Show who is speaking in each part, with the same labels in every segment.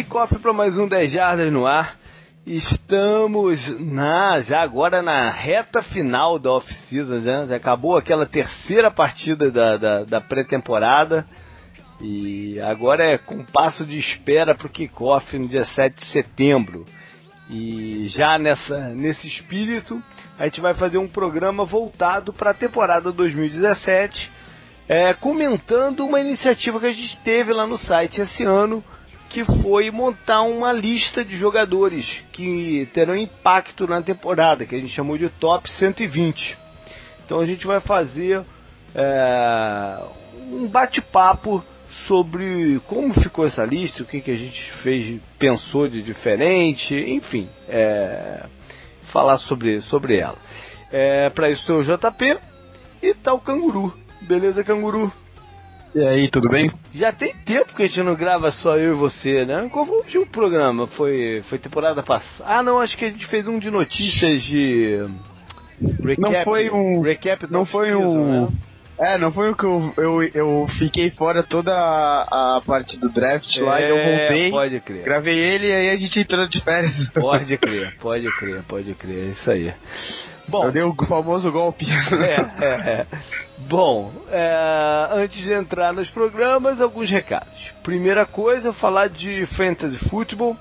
Speaker 1: cofre para mais um 10 Jardas no ar. Estamos na já agora na reta final da off-season, já, já acabou aquela terceira partida da, da, da pré-temporada e agora é com passo de espera para o kickoff no dia 7 de setembro. E já nessa, nesse espírito, a gente vai fazer um programa voltado para a temporada 2017, é, comentando uma iniciativa que a gente teve lá no site esse ano, que foi montar uma lista de jogadores que terão impacto na temporada, que a gente chamou de Top 120. Então a gente vai fazer é, um bate-papo sobre como ficou essa lista, o que, que a gente fez, pensou de diferente, enfim, é, falar sobre, sobre ela. É, Para isso tem o JP e tá o Canguru. Beleza, Canguru?
Speaker 2: E aí, tudo bem?
Speaker 1: Já tem tempo que a gente não grava só eu e você, né? Foi o programa? Foi, foi temporada passada? Ah, não, acho que a gente fez um de notícias de.
Speaker 2: Recap, não foi um.
Speaker 1: Recap
Speaker 2: não foi um.
Speaker 1: Né?
Speaker 2: É, não foi o que eu, eu, eu fiquei fora toda a, a parte do draft é, lá e eu voltei.
Speaker 1: Pode crer.
Speaker 2: Gravei ele e aí a gente entrou de férias.
Speaker 1: Pode crer, pode crer, pode crer. É isso aí.
Speaker 2: Bom, eu dei o famoso golpe.
Speaker 1: É, é, é. Bom, é, antes de entrar nos programas, alguns recados. Primeira coisa, falar de fantasy futebol.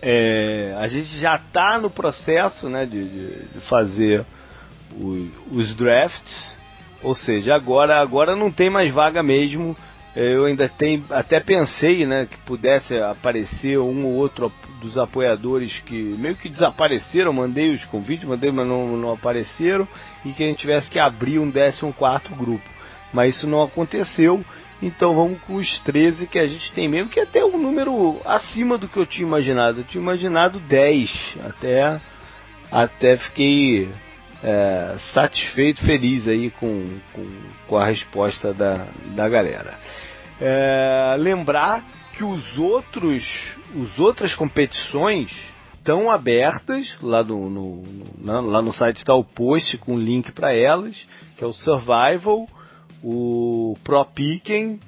Speaker 1: É, a gente já está no processo né, de, de, de fazer os, os drafts, ou seja, agora, agora não tem mais vaga mesmo. É, eu ainda tenho, até pensei né, que pudesse aparecer um ou outro dos apoiadores que meio que desapareceram, mandei os convites, mandei, mas não, não apareceram, e que a gente tivesse que abrir um 14 grupo. Mas isso não aconteceu, então vamos com os 13 que a gente tem mesmo, que é até um número acima do que eu tinha imaginado. Eu tinha imaginado 10, até, até fiquei é, satisfeito, feliz aí com, com, com, a resposta da, da galera. É, lembrar que os outros, os outras competições estão abertas lá no, no, no, lá no site está o post com link para elas, que é o Survival, o Pro Picking,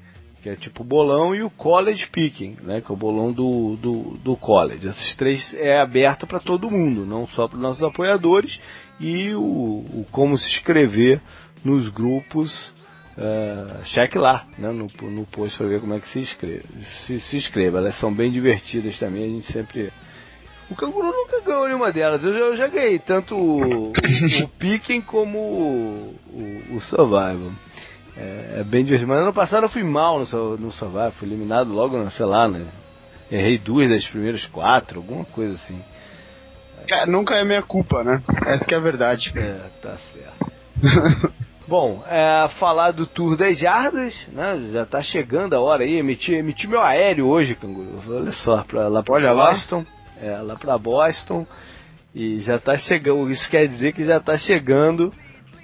Speaker 1: que é tipo bolão, e o College Picking, né, que é o bolão do, do, do college. Esses três é aberto para todo mundo, não só para nossos apoiadores, e o, o como se inscrever nos grupos Uh, cheque lá né, no, no post para ver como é que se inscreve. Se, se inscreva, elas são bem divertidas também, a gente sempre. O canguru nunca ganhou nenhuma delas, eu já, eu já ganhei tanto o, o, o Picking como o, o, o Survival. É, é, bem divertido. Mas ano passado eu fui mal no, no Survival, fui eliminado logo, sei lá, né? Errei duas das primeiras quatro, alguma coisa assim.
Speaker 2: Cara, nunca é minha culpa, né? Essa que é a verdade.
Speaker 1: É, tá certo. Bom, é, falar do Tour das Jardas, né? Já tá chegando a hora aí. Emiti, emiti meu aéreo hoje, canguru. Olha só, pra, lá pra Olha Boston. Lá. É, lá pra Boston. E já tá chegando. Isso quer dizer que já tá chegando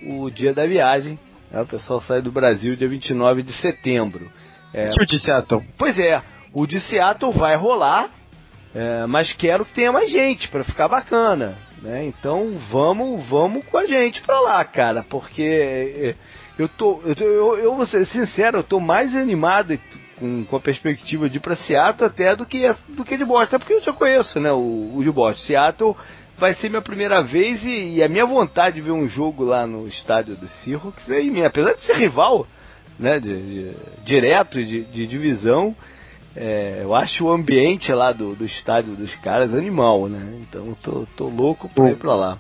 Speaker 1: o dia da viagem. Né? O pessoal sai do Brasil dia 29 de setembro.
Speaker 2: É, e o de Seattle?
Speaker 1: Pois é, o de Seattle vai rolar, é, mas quero que tenha mais gente para ficar bacana. Né? Então vamos, vamos com a gente pra lá, cara, porque é, eu tô, eu, eu, eu vou ser sincero, eu tô mais animado com, com a perspectiva de ir pra Seattle até do que, do que de Boston, porque eu já conheço, né, o, o de Boston. Seattle vai ser minha primeira vez e, e, a minha vontade de ver um jogo lá no estádio do Seahawks é apesar de ser rival, né, de, de direto de, de divisão, é, eu acho o ambiente lá do, do estádio dos caras animal, né? Então tô, tô louco pra ir pra lá.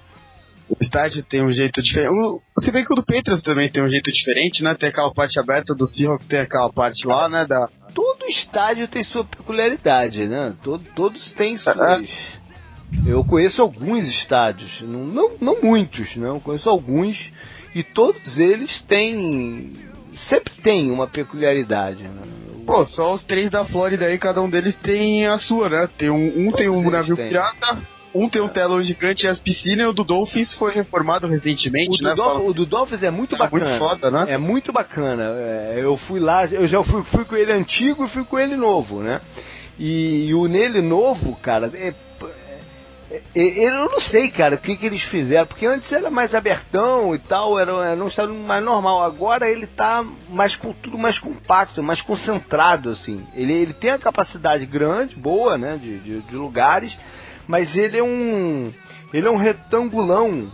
Speaker 2: O estádio tem um jeito diferente. Você vê que o do Petros também tem um jeito diferente, né? Tem aquela parte aberta do Seahawks, tem aquela parte lá, né? Da...
Speaker 1: Todo estádio tem sua peculiaridade, né? Todo, todos têm suas. Eu conheço alguns estádios, não, não, não muitos, não. Eu conheço alguns e todos eles têm sempre tem uma peculiaridade. Né?
Speaker 2: Pô, só os três da Flórida aí, cada um deles tem a sua, né? Tem um, um tem um navio tem. pirata, um tem um telão gigante e as piscinas, e o do Dolphins foi reformado recentemente,
Speaker 1: o
Speaker 2: né?
Speaker 1: Do o do Dolphins é muito
Speaker 2: é
Speaker 1: bacana.
Speaker 2: muito foda, né?
Speaker 1: É muito bacana. É, eu fui lá, eu já fui, fui com ele antigo e fui com ele novo, né? E, e o nele novo, cara, é, eu não sei, cara, o que, que eles fizeram, porque antes era mais abertão e tal, era, era um estado mais normal. Agora ele tá mais com tudo mais compacto, mais concentrado, assim. Ele, ele tem a capacidade grande, boa, né, de, de, de lugares, mas ele é um ele é um retangulão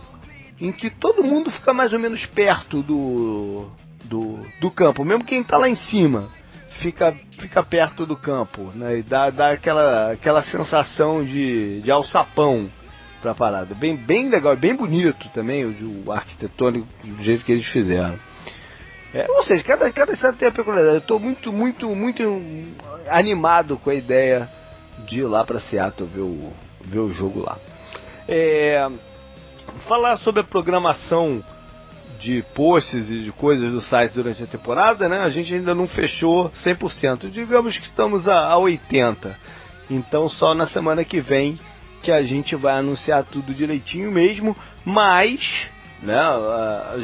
Speaker 1: em que todo mundo fica mais ou menos perto do do, do campo, mesmo quem está lá em cima fica, fica perto do campo, né? E dá, dá aquela, aquela sensação de, de alçapão pra parada. Bem, bem legal, bem bonito também o, o arquitetônico do jeito que eles fizeram. É, ou seja, cada, cada estado tem a peculiaridade. Eu estou muito, muito, muito animado com a ideia de ir lá para Seattle ver o, ver o jogo lá. É, falar sobre a programação de posts e de coisas do site durante a temporada, né? A gente ainda não fechou 100%. Digamos que estamos a, a 80%. Então só na semana que vem que a gente vai anunciar tudo direitinho mesmo, mas né,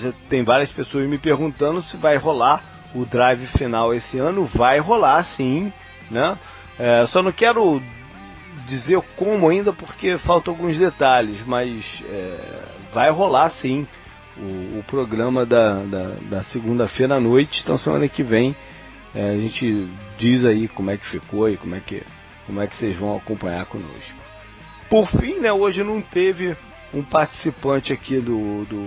Speaker 1: já tem várias pessoas me perguntando se vai rolar o drive final esse ano. Vai rolar sim, né? É, só não quero dizer como ainda porque faltam alguns detalhes, mas é, vai rolar sim o, o programa da, da, da segunda-feira à noite. Então semana que vem é, a gente diz aí como é que ficou e como é que, como é que vocês vão acompanhar conosco. Por fim, né, hoje não teve um participante aqui do, do,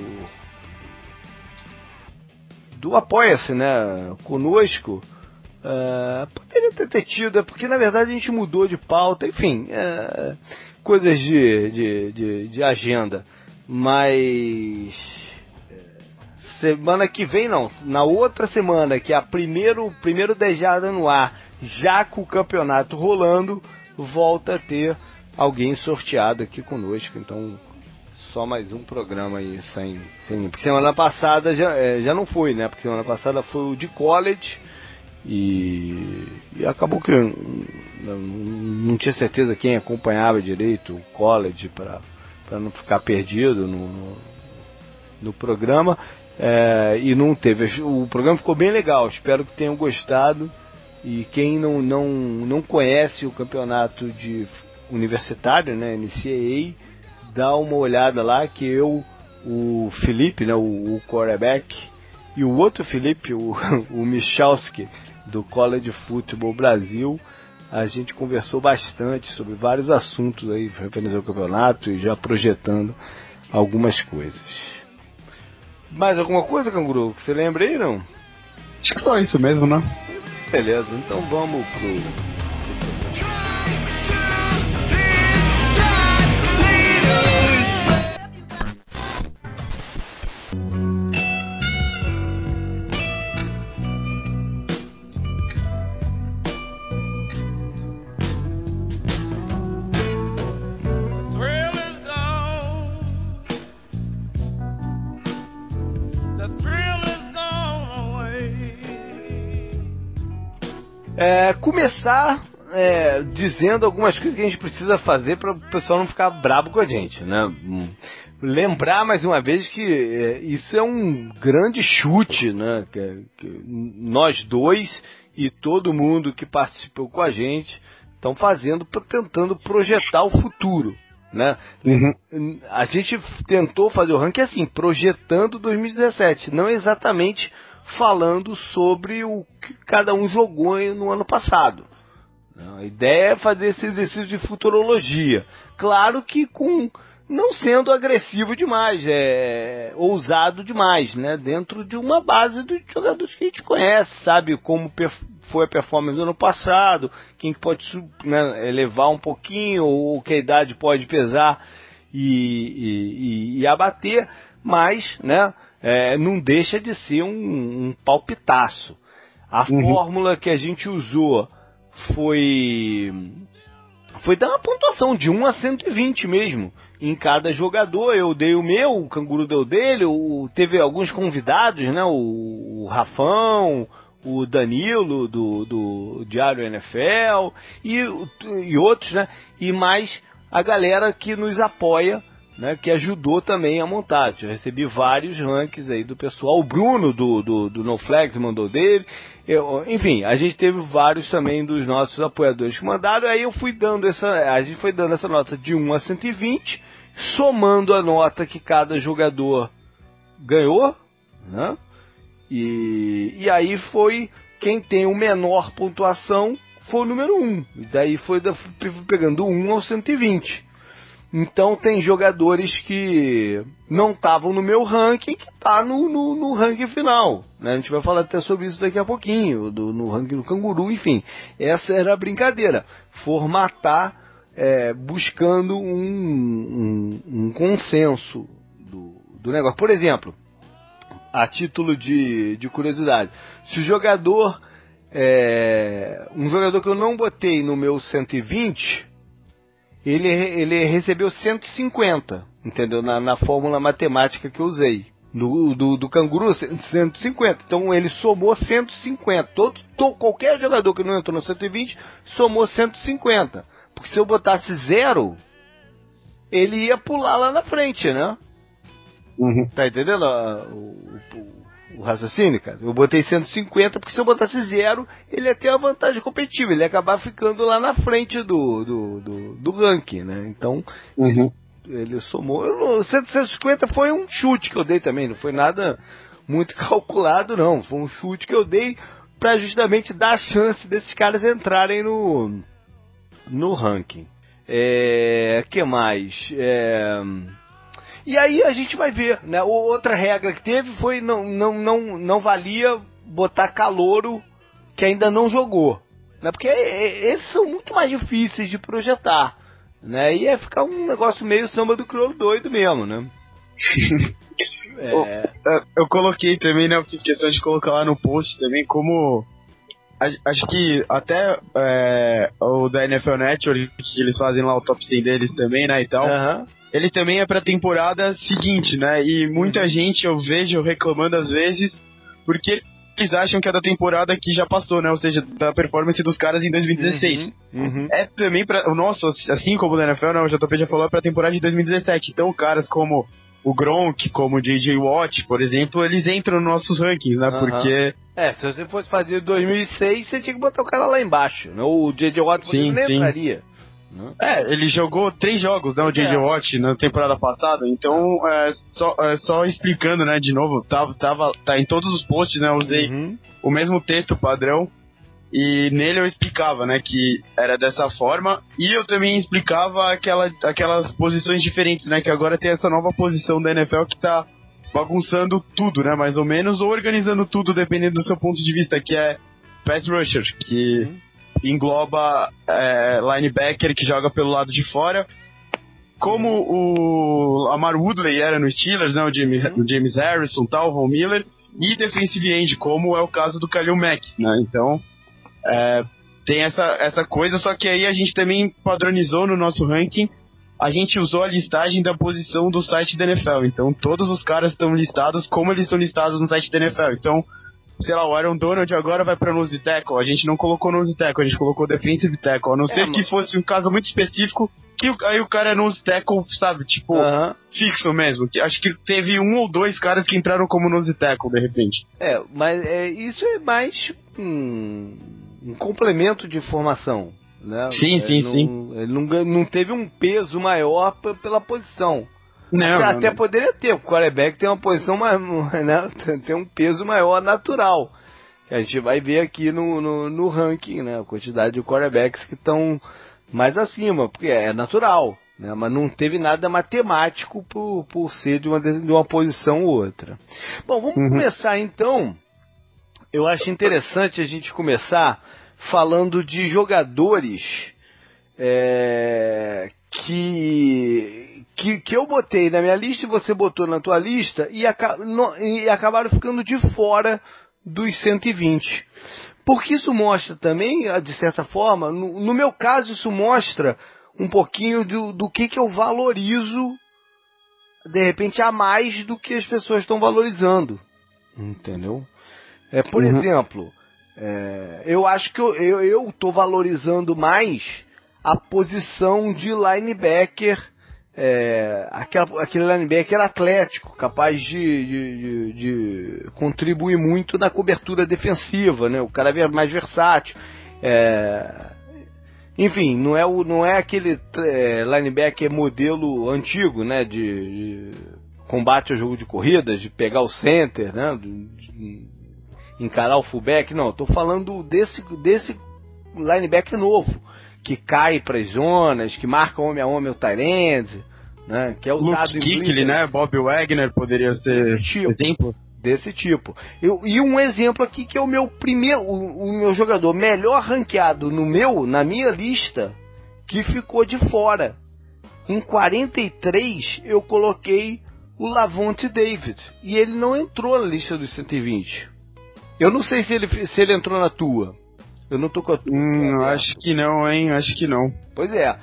Speaker 1: do Apoia-se, né, conosco. Uh, poderia ter tido, é porque na verdade a gente mudou de pauta, enfim, uh, coisas de, de, de, de agenda. Mas semana que vem não, na outra semana, que é a primeiro, primeiro dejada no ar, já com o campeonato rolando, volta a ter alguém sorteado aqui conosco. Então, só mais um programa aí sem. sem porque semana passada já, é, já não foi, né? Porque semana passada foi o de college e, e acabou que não, não tinha certeza quem acompanhava direito o college para não ficar perdido no, no, no programa. É, e não teve. O programa ficou bem legal, espero que tenham gostado. E quem não, não, não conhece o campeonato de universitário, né, NCAA, dá uma olhada lá que eu, o Felipe, né, o, o quarterback, e o outro Felipe, o, o Michalski, do College Football Brasil, a gente conversou bastante sobre vários assuntos aí referentes ao campeonato e já projetando algumas coisas. Mais alguma coisa, canguru, que você lembra aí, não?
Speaker 2: Acho que só isso mesmo, né?
Speaker 1: Beleza, então vamos pro É, começar é, dizendo algumas coisas que a gente precisa fazer para o pessoal não ficar brabo com a gente, né? Hum, lembrar mais uma vez que é, isso é um grande chute, né? Que, que nós dois e todo mundo que participou com a gente estão fazendo, tentando projetar o futuro. Né? Uhum. A gente tentou fazer o ranking assim, projetando 2017, não exatamente falando sobre o que cada um jogou no ano passado. A ideia é fazer esse exercício de futurologia. Claro que com não sendo agressivo demais, é ousado demais, né? Dentro de uma base dos jogadores que a gente conhece, sabe como foi a performance do ano passado, quem pode né, elevar um pouquinho ou que a idade pode pesar e, e, e abater, mas, né? É, não deixa de ser um, um palpitaço. A uhum. fórmula que a gente usou foi foi dar uma pontuação de 1 a 120 mesmo em cada jogador. Eu dei o meu, o Canguru deu dele, o, teve alguns convidados, né? O, o Rafão, o Danilo do, do Diário NFL e, e outros, né? E mais a galera que nos apoia né, que ajudou também a montar. Eu recebi vários rankings aí do pessoal. O Bruno do, do, do No Flags mandou dele. Eu, enfim, a gente teve vários também dos nossos apoiadores que mandaram, aí eu fui dando essa, a gente foi dando essa nota de 1 a 120, somando a nota que cada jogador ganhou, né? E, e aí foi quem tem o menor pontuação foi o número 1. E daí foi da, pegando 1 ao 120. Então tem jogadores que não estavam no meu ranking que tá no, no, no, ranking final. Né? A gente vai falar até sobre isso daqui a pouquinho, do, no ranking do canguru, enfim. Essa era a brincadeira. Formatar é, buscando um, um, um consenso do, do negócio. Por exemplo, a título de, de curiosidade, se o jogador. É, um jogador que eu não botei no meu 120 ele, ele recebeu 150, entendeu? Na, na fórmula matemática que eu usei. Do, do, do canguru, 150. Então ele somou 150. Todo, todo, qualquer jogador que não entrou no 120 somou 150. Porque se eu botasse zero, ele ia pular lá na frente, né? Uhum. Tá entendendo o, o, o raciocínio, cara. Eu botei 150 porque se eu botasse zero, ele ia ter uma vantagem competitiva, ele ia acabar ficando lá na frente do, do, do, do ranking, né? Então, uhum. ele, ele, somou. Eu, 150 foi um chute que eu dei também, não foi nada muito calculado, não. Foi um chute que eu dei para justamente dar a chance desses caras entrarem no, no ranking. É, que mais? É, e aí a gente vai ver, né? Outra regra que teve foi não, não, não, não valia botar calouro que ainda não jogou. Né? Porque esses são muito mais difíceis de projetar. Né? E é ficar um negócio meio samba do crioulo doido mesmo, né?
Speaker 2: é... Eu coloquei também, né? Eu fiz questão de colocar lá no post também como. Acho que até é, o da NFL Network, que eles fazem lá o top 100 deles também, né? E tal. Uhum ele também é pra temporada seguinte, né? E muita uhum. gente eu vejo reclamando às vezes porque eles acham que é da temporada que já passou, né? Ou seja, da performance dos caras em 2016. Uhum, uhum. É também pra. O nosso, assim como o NFL, né? O JP já falou, é pra temporada de 2017. Então, caras como o Gronk, como o JJ Watt, por exemplo, eles entram nos nossos rankings, né? Uhum. Porque.
Speaker 1: É, se você fosse fazer 2006, você tinha que botar o cara lá embaixo. Né? O JJ Watt sim, nem sim. entraria.
Speaker 2: Né? É, ele jogou três jogos, né, o J.J. É. Watt na temporada passada, então é, só, é, só explicando, né, de novo, tava, tava, tá em todos os posts, né, usei uhum. o mesmo texto padrão e nele eu explicava, né, que era dessa forma e eu também explicava aquela, aquelas posições diferentes, né, que agora tem essa nova posição da NFL que tá bagunçando tudo, né, mais ou menos, ou organizando tudo dependendo do seu ponto de vista, que é pass rusher, que... Uhum engloba é, linebacker que joga pelo lado de fora, como o Amar Woodley era no Steelers, né, o, James, uhum. o James Harrison, tal, o Von Miller, e defensive end, como é o caso do Khalil Mack, né? Então, é, tem essa, essa coisa, só que aí a gente também padronizou no nosso ranking, a gente usou a listagem da posição do site da NFL. Então, todos os caras estão listados como eles estão listados no site da NFL. Então, sei lá, o Aaron Donald agora vai pra nose tackle. A gente não colocou nose tackle, a gente colocou defensive tackle. A não é, ser que fosse um caso muito específico, que aí o cara é nose tackle, sabe, tipo, uh -huh. fixo mesmo. Acho que teve um ou dois caras que entraram como nose tackle, de repente.
Speaker 1: É, mas é, isso é mais um, um complemento de formação. Né?
Speaker 2: Sim,
Speaker 1: é,
Speaker 2: sim,
Speaker 1: não,
Speaker 2: sim.
Speaker 1: Ele não, não teve um peso maior pela posição. Não, até, não, poderia ter, o quarterback tem uma posição mais, né, tem um peso maior natural. A gente vai ver aqui no, no, no ranking, né, a quantidade de quarterbacks que estão mais acima, porque é natural, né, mas não teve nada matemático por, por ser de uma, de uma posição ou outra. Bom, vamos uhum. começar então. Eu acho interessante a gente começar falando de jogadores é, que, que, que eu botei na minha lista e você botou na tua lista e, aca, no, e acabaram ficando de fora dos 120. Porque isso mostra também, de certa forma, no, no meu caso, isso mostra um pouquinho do, do que, que eu valorizo, de repente, a mais do que as pessoas estão valorizando. Entendeu? É, por uhum. exemplo, é, eu acho que eu, eu, eu tô valorizando mais a posição de linebacker é, aquela, aquele linebacker atlético, capaz de, de, de, de, contribuir muito na cobertura defensiva, né? O cara é mais versátil. É, enfim, não é, o, não é aquele é, linebacker modelo antigo, né? De, de, combate ao jogo de corridas, de pegar o center, né? De encarar o fullback. Não, estou falando desse, desse linebacker novo que cai para as zonas, que marca homem a homem o Tyrande, né? Que é usado
Speaker 2: Luke em Kickley, né? Bob Wagner poderia ser tipo, exemplos
Speaker 1: desse tipo. Eu, e um exemplo aqui que é o meu primeiro, o, o, meu jogador melhor ranqueado no meu, na minha lista, que ficou de fora. Em 43 eu coloquei o Lavonte David e ele não entrou na lista dos 120. Eu não sei se ele, se ele entrou na tua. Eu não tô com a tua.
Speaker 2: Hum, acho que não, hein? Acho que não.
Speaker 1: Pois é.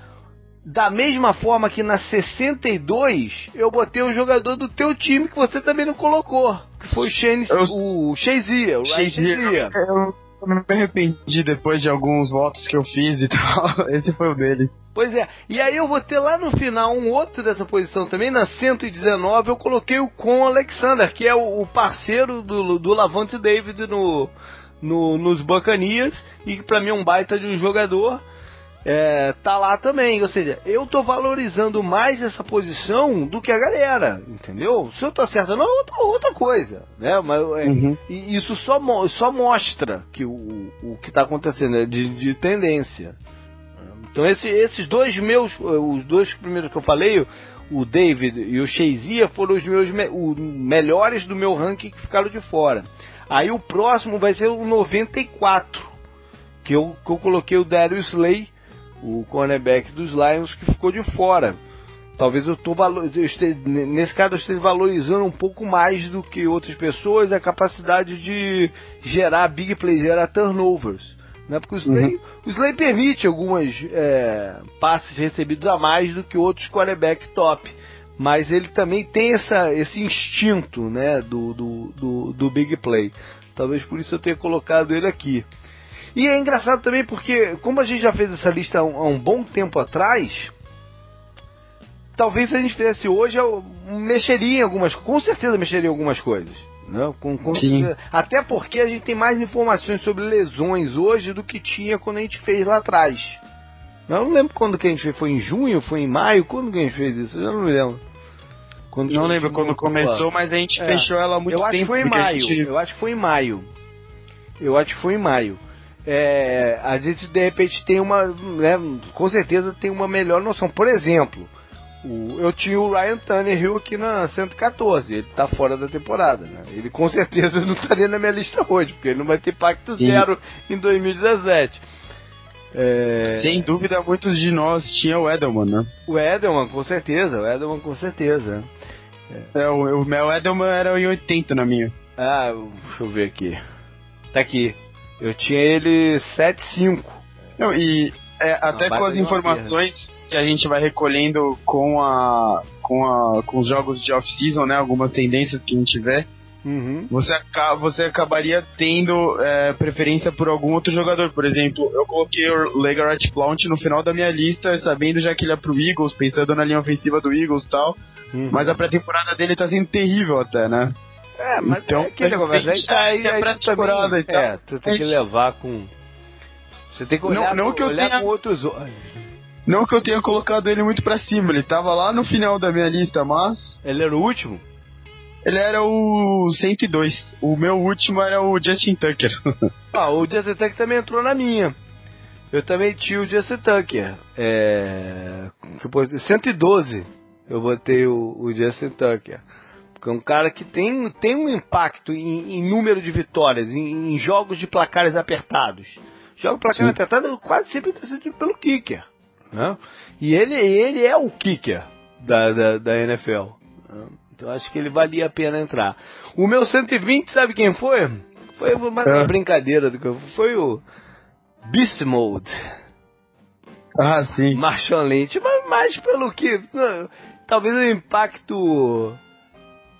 Speaker 1: Da mesma forma que na 62 eu botei o jogador do teu time que você também não colocou, que foi o Shane, eu... o Shazia, o Shazia.
Speaker 2: Eu, eu me arrependi depois de alguns votos que eu fiz e tal. Esse foi o dele.
Speaker 1: Pois é. E aí eu vou ter lá no final um outro dessa posição também, na 119, eu coloquei o Con Alexander, que é o, parceiro do, do Lavante David no, no, nos Bacanias, e que pra mim é um baita de um jogador. É, tá lá também, ou seja, eu tô valorizando mais essa posição do que a galera, entendeu? Se eu tô certo não é outra, outra coisa, né? Mas é, uhum. isso só, só mostra que o, o que tá acontecendo é de, de tendência. Então esse, esses dois meus, os dois primeiros que eu falei, o David e o Shazia foram os meus me, o, melhores do meu ranking que ficaram de fora. Aí o próximo vai ser o 94, que eu, que eu coloquei o Darius Slay, o cornerback dos Lions, que ficou de fora. Talvez eu, tô, eu esteja, nesse caso eu esteja valorizando um pouco mais do que outras pessoas a capacidade de gerar big plays, gerar turnovers. Né? Porque o Slay, uhum. o Slay permite algumas é, passes recebidos a mais do que outros quarterback top. Mas ele também tem essa, esse instinto né, do, do, do, do big play. Talvez por isso eu tenha colocado ele aqui. E é engraçado também porque, como a gente já fez essa lista há um, há um bom tempo atrás, talvez se a gente fizesse hoje, eu mexeria em algumas Com certeza mexeria em algumas coisas. Né? Com, com até porque a gente tem mais informações sobre lesões hoje do que tinha quando a gente fez lá atrás. Eu não lembro quando que a gente fez, foi em junho, foi em maio, quando que a gente fez isso? Eu não me lembro.
Speaker 2: Quando não lembro quando começou, mas a gente é. fechou ela muito
Speaker 1: eu
Speaker 2: tempo.
Speaker 1: Acho que foi em maio. Gente... Eu acho que foi em maio. Eu acho que foi em maio. É, a gente de repente tem uma, né, com certeza tem uma melhor noção. Por exemplo, o, eu tinha o Ryan Tannehill aqui na 114, ele tá fora da temporada, né? Ele com certeza não estaria na minha lista hoje, porque ele não vai ter pacto Sim. zero em 2017.
Speaker 2: É... Sem dúvida, muitos de nós tinham o Edelman, né?
Speaker 1: O Edelman, com certeza, o Edelman com certeza.
Speaker 2: É, o, o meu Edelman era em 80 na minha.
Speaker 1: Ah, deixa eu ver aqui. Tá aqui. Eu tinha ele 7.5.
Speaker 2: Não, e é, até com as informações que a gente vai recolhendo com a com, a, com os jogos de off-season, né? Algumas tendências que a gente vê. Uhum. Você, você acabaria tendo é, preferência por algum outro jogador. Por exemplo, eu coloquei o Legarrette Blount no final da minha lista, sabendo já que ele é pro Eagles, pensando na linha ofensiva do Eagles e tal. Uhum. Mas a pré-temporada dele tá sendo terrível até, né?
Speaker 1: É, mas então, é negócio, aí, tá, aí, aí, pré-temporada e tal. É, tu tem que levar com... Você tem que olhar, não, não que eu olhar tenha... com outros olhos.
Speaker 2: Não que eu tenha colocado ele muito pra cima, ele tava lá no final da minha lista, mas.
Speaker 1: Ele era o último?
Speaker 2: Ele era o 102. O meu último era o Justin Tucker.
Speaker 1: ah, o Justin Tucker também entrou na minha. Eu também tinha o Justin Tucker. É. 112 eu botei o, o Justin Tucker. Porque é um cara que tem, tem um impacto em, em número de vitórias, em, em, jogos de placares apertados. Jogos de placares apertados quase sempre decidido pelo kicker. Né? E ele, ele é o kicker da, da, da NFL. Né? Então acho que ele valia a pena entrar. O meu 120, sabe quem foi? Foi uma é. brincadeira do que Foi o Beast Mode.
Speaker 2: Ah, sim.
Speaker 1: Marshall Lynch, mas mais pelo que. Talvez o impacto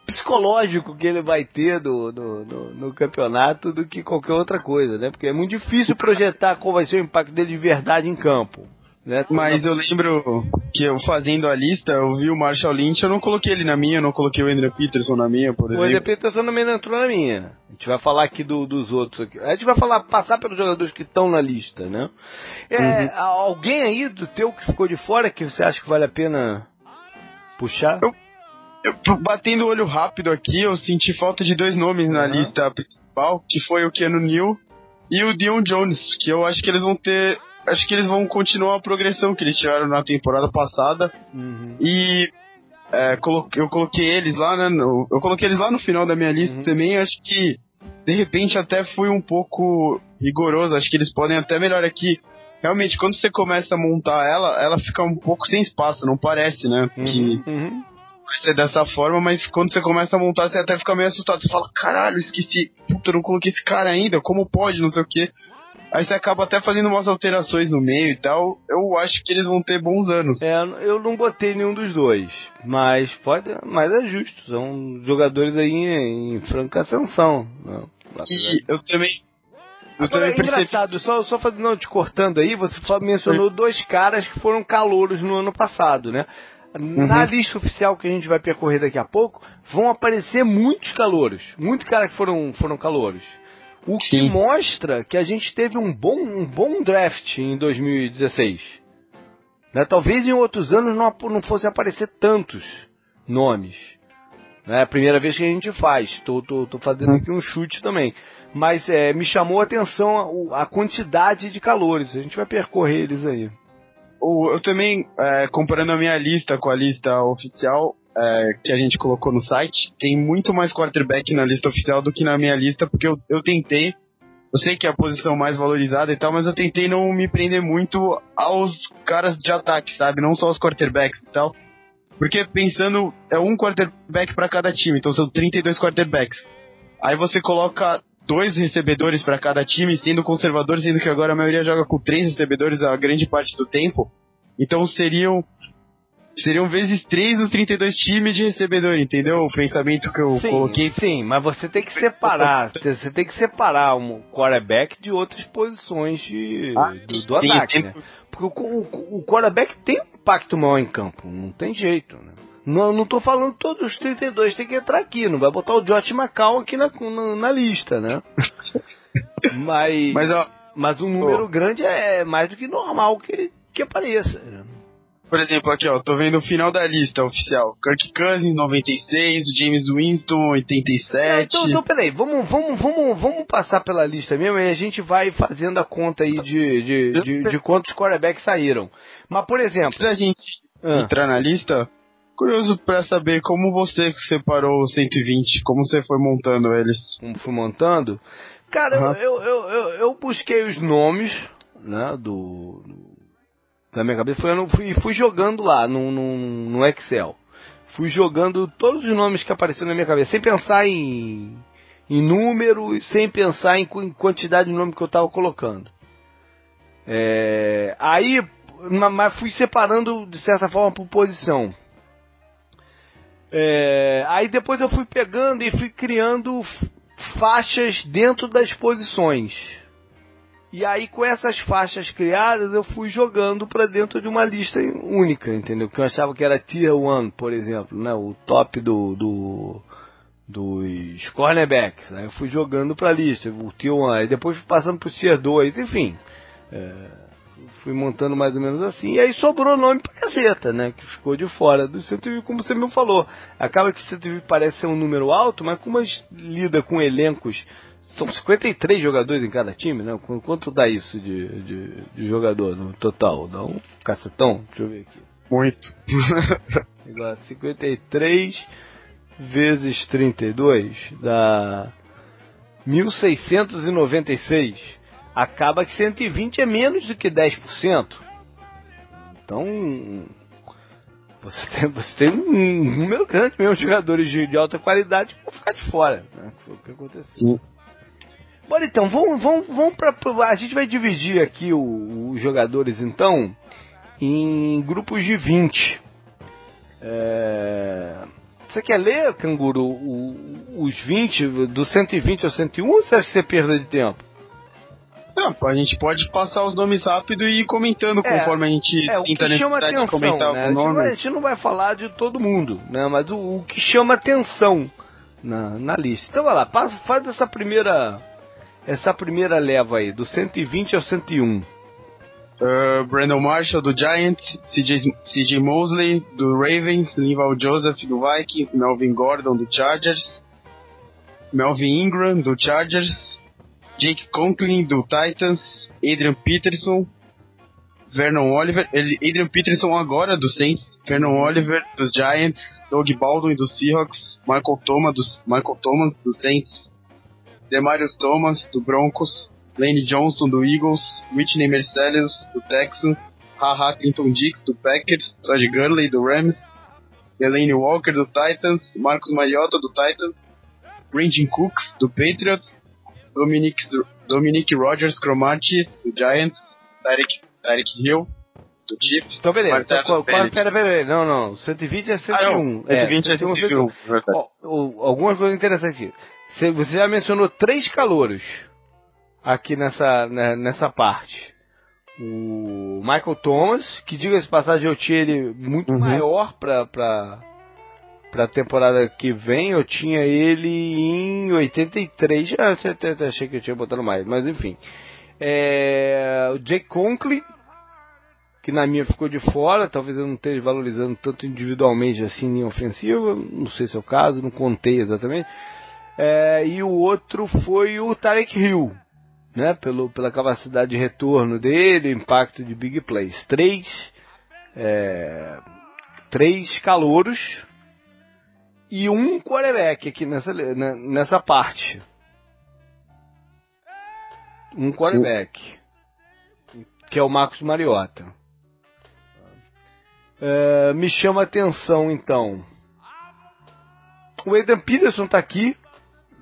Speaker 1: psicológico que ele vai ter do, no, no, no, campeonato do que qualquer outra coisa, né? Porque é muito difícil projetar qual vai ser o impacto dele de verdade em campo.
Speaker 2: Né? Mas eu lembro que eu fazendo a lista, eu vi o Marshall Lynch, eu não coloquei ele na minha, eu não coloquei o Andrew Peterson na minha, por exemplo.
Speaker 1: O Andrew Peterson também não entrou na minha. A gente vai falar aqui do, dos outros aqui. A gente vai falar, passar pelos jogadores que estão na lista, né? É, uhum. Alguém aí do teu que ficou de fora que você acha que vale a pena puxar?
Speaker 2: Eu, eu batendo o olho rápido aqui, eu senti falta de dois nomes na uhum. lista principal, que foi o Keanu Neal e o Dion Jones, que eu acho que eles vão ter acho que eles vão continuar a progressão que eles tiveram na temporada passada. Uhum. E é, eu coloquei eles lá, né? No, eu coloquei eles lá no final da minha lista uhum. também. Acho que de repente até fui um pouco rigoroso. Acho que eles podem até melhor aqui. Realmente, quando você começa a montar ela, ela fica um pouco sem espaço, não parece, né? Uhum. Que uhum. Ser dessa forma, mas quando você começa a montar, você até fica meio assustado. Você fala, caralho, esqueci, puta, não coloquei esse cara ainda, como pode, não sei o quê. Aí você acaba até fazendo umas alterações no meio e tal. Eu acho que eles vão ter bons anos.
Speaker 1: É, eu não botei nenhum dos dois. Mas pode. Mas é justo. São jogadores aí em, em franca ascensão. Né?
Speaker 2: E eu também.
Speaker 1: Eu Agora, também é engraçado, só, só fazendo, te cortando aí, você mencionou dois caras que foram calouros no ano passado, né? Na uhum. lista oficial que a gente vai percorrer daqui a pouco, vão aparecer muitos calouros. Muitos caras que foram, foram calouros. O que Sim. mostra que a gente teve um bom, um bom draft em 2016. Né? Talvez em outros anos não, não fosse aparecer tantos nomes. É a primeira vez que a gente faz. Estou fazendo aqui um chute também. Mas é, me chamou a atenção a, a, quantidade de calores. A gente vai percorrer eles aí.
Speaker 2: Eu também, é, comparando a minha lista com a lista oficial, é, que a gente colocou no site, tem muito mais quarterback na lista oficial do que na minha lista, porque eu, eu tentei. Eu sei que é a posição mais valorizada e tal, mas eu tentei não me prender muito aos caras de ataque, sabe? Não só aos quarterbacks e tal. Porque pensando, é um quarterback para cada time, então são 32 quarterbacks. Aí você coloca dois recebedores para cada time, sendo conservador, sendo que agora a maioria joga com três recebedores a grande parte do tempo. Então seriam seriam vezes 3 os 32 times de recebedor, entendeu? O pensamento que eu
Speaker 1: sim,
Speaker 2: coloquei.
Speaker 1: Sim, mas você tem que separar, você tem que separar um quarterback de outras posições de, ah, do, do sim, ataque, né? Porque o, o, o quarterback tem um impacto maior em campo, não tem jeito, né? Não, não tô falando todos os 32, tem que entrar aqui, não vai botar o Josh McCall aqui na, na, na lista, né? mas, mas, ó, mas um número grande é mais do que normal que, que apareça.
Speaker 2: Por exemplo, aqui, ó, tô vendo o final da lista oficial. Kirk Cousins, 96, James Winston, 87.
Speaker 1: Então, então peraí, vamos, vamos, vamos, vamos passar pela lista mesmo e a gente vai fazendo a conta aí de, de, de, de quantos quarterbacks saíram. Mas, por exemplo...
Speaker 2: Se a gente ah. entrar na lista, curioso para saber como você separou os 120, como você foi montando eles.
Speaker 1: Como fui montando? Cara, uhum. eu, eu, eu, eu, busquei os nomes, né, do na minha cabeça. Eu fui, fui jogando lá no, no, no Excel. Fui jogando todos os nomes que apareceram na minha cabeça, sem pensar em, em número e sem pensar em, em quantidade de nome que eu estava colocando. É, aí, mas fui separando de certa forma por posição. É, aí depois eu fui pegando e fui criando faixas dentro das posições. E aí, com essas faixas criadas, eu fui jogando para dentro de uma lista única, entendeu? Que eu achava que era Tier 1, por exemplo, né? O top do, do dos cornerbacks. Aí eu fui jogando para lista, o Tier 1, aí depois fui passando para o Tier 2, enfim. É, fui montando mais ou menos assim. E aí sobrou nome pra caceta, né? Que ficou de fora do 120, como você me falou. Acaba que o 120 parece ser um número alto, mas como a gente lida com elencos são 53 jogadores em cada time, né? Quanto dá isso de, de, de jogador no total? Dá um cacetão? Deixa eu ver aqui.
Speaker 2: Muito.
Speaker 1: Igual 53 vezes 32 dá 1696. Acaba que 120 é menos do que 10%. Então, você tem, você tem um número grande mesmo de jogadores de, de alta qualidade que vão ficar de fora. Né? Foi o que aconteceu. Sim. Bora então, vamos, vamos, vamos pra. A gente vai dividir aqui os jogadores então em grupos de 20. É... Você quer ler, Canguru, o, os 20, do 120 ao 101 ou você acha que você perda de tempo?
Speaker 2: Não, a gente pode passar os nomes rápido e ir comentando é, conforme a gente
Speaker 1: é, tenta que chama atenção, comentar né? o nome. A gente, não vai falar de todo mundo, né? Mas o, o que chama atenção na, na lista. Então vai lá, passa, faz essa primeira essa primeira leva aí, do 120 ao 101.
Speaker 2: Uh, Brandon Marshall do Giants, CJ, CJ Mosley do Ravens, Linval Joseph do Vikings, Melvin Gordon do Chargers, Melvin Ingram do Chargers, Jake Conklin do Titans, Adrian Peterson, Vernon Oliver, Adrian Peterson agora do Saints, Vernon Oliver dos Giants, Doug Baldwin dos Seahawks, Michael Thomas dos, Michael Thomas dos Saints, Demarius Thomas do Broncos, Lane Johnson do Eagles, Whitney Mercedes do Texans, Haha Clinton Dix do Packers, Todd Gurley do Rams, Delaney Walker do Titans, Marcos Mariota do Titans, Brandon Cooks do Patriots, Dominic, Dominic Rogers Cromartie do Giants, Tarek, Tarek Hill do Chiefs.
Speaker 1: Então, beleza. Então, pera, pera, pera, não, não. 120 é 101. Ah, não.
Speaker 2: 120 é, é 101. 101.
Speaker 1: Oh, algumas coisas interessantes aqui. Você já mencionou três calouros aqui nessa, né, nessa parte. O Michael Thomas, que diga-se passagem, eu tinha ele muito uhum. maior para pra, temporada que vem. Eu tinha ele em 83. Já achei que eu tinha botado mais, mas enfim. É, o Jake Conklin, que na minha ficou de fora, talvez eu não esteja valorizando tanto individualmente assim em ofensiva, não sei se é o caso, não contei exatamente. É, e o outro foi o Tarek Hill, né, pelo, pela capacidade de retorno dele, impacto de big plays. Três, é, três calouros e um quarterback aqui nessa, né, nessa parte. Um quarterback, Sim. que é o Marcos Mariota. É, me chama a atenção então. O Eden Peterson está aqui,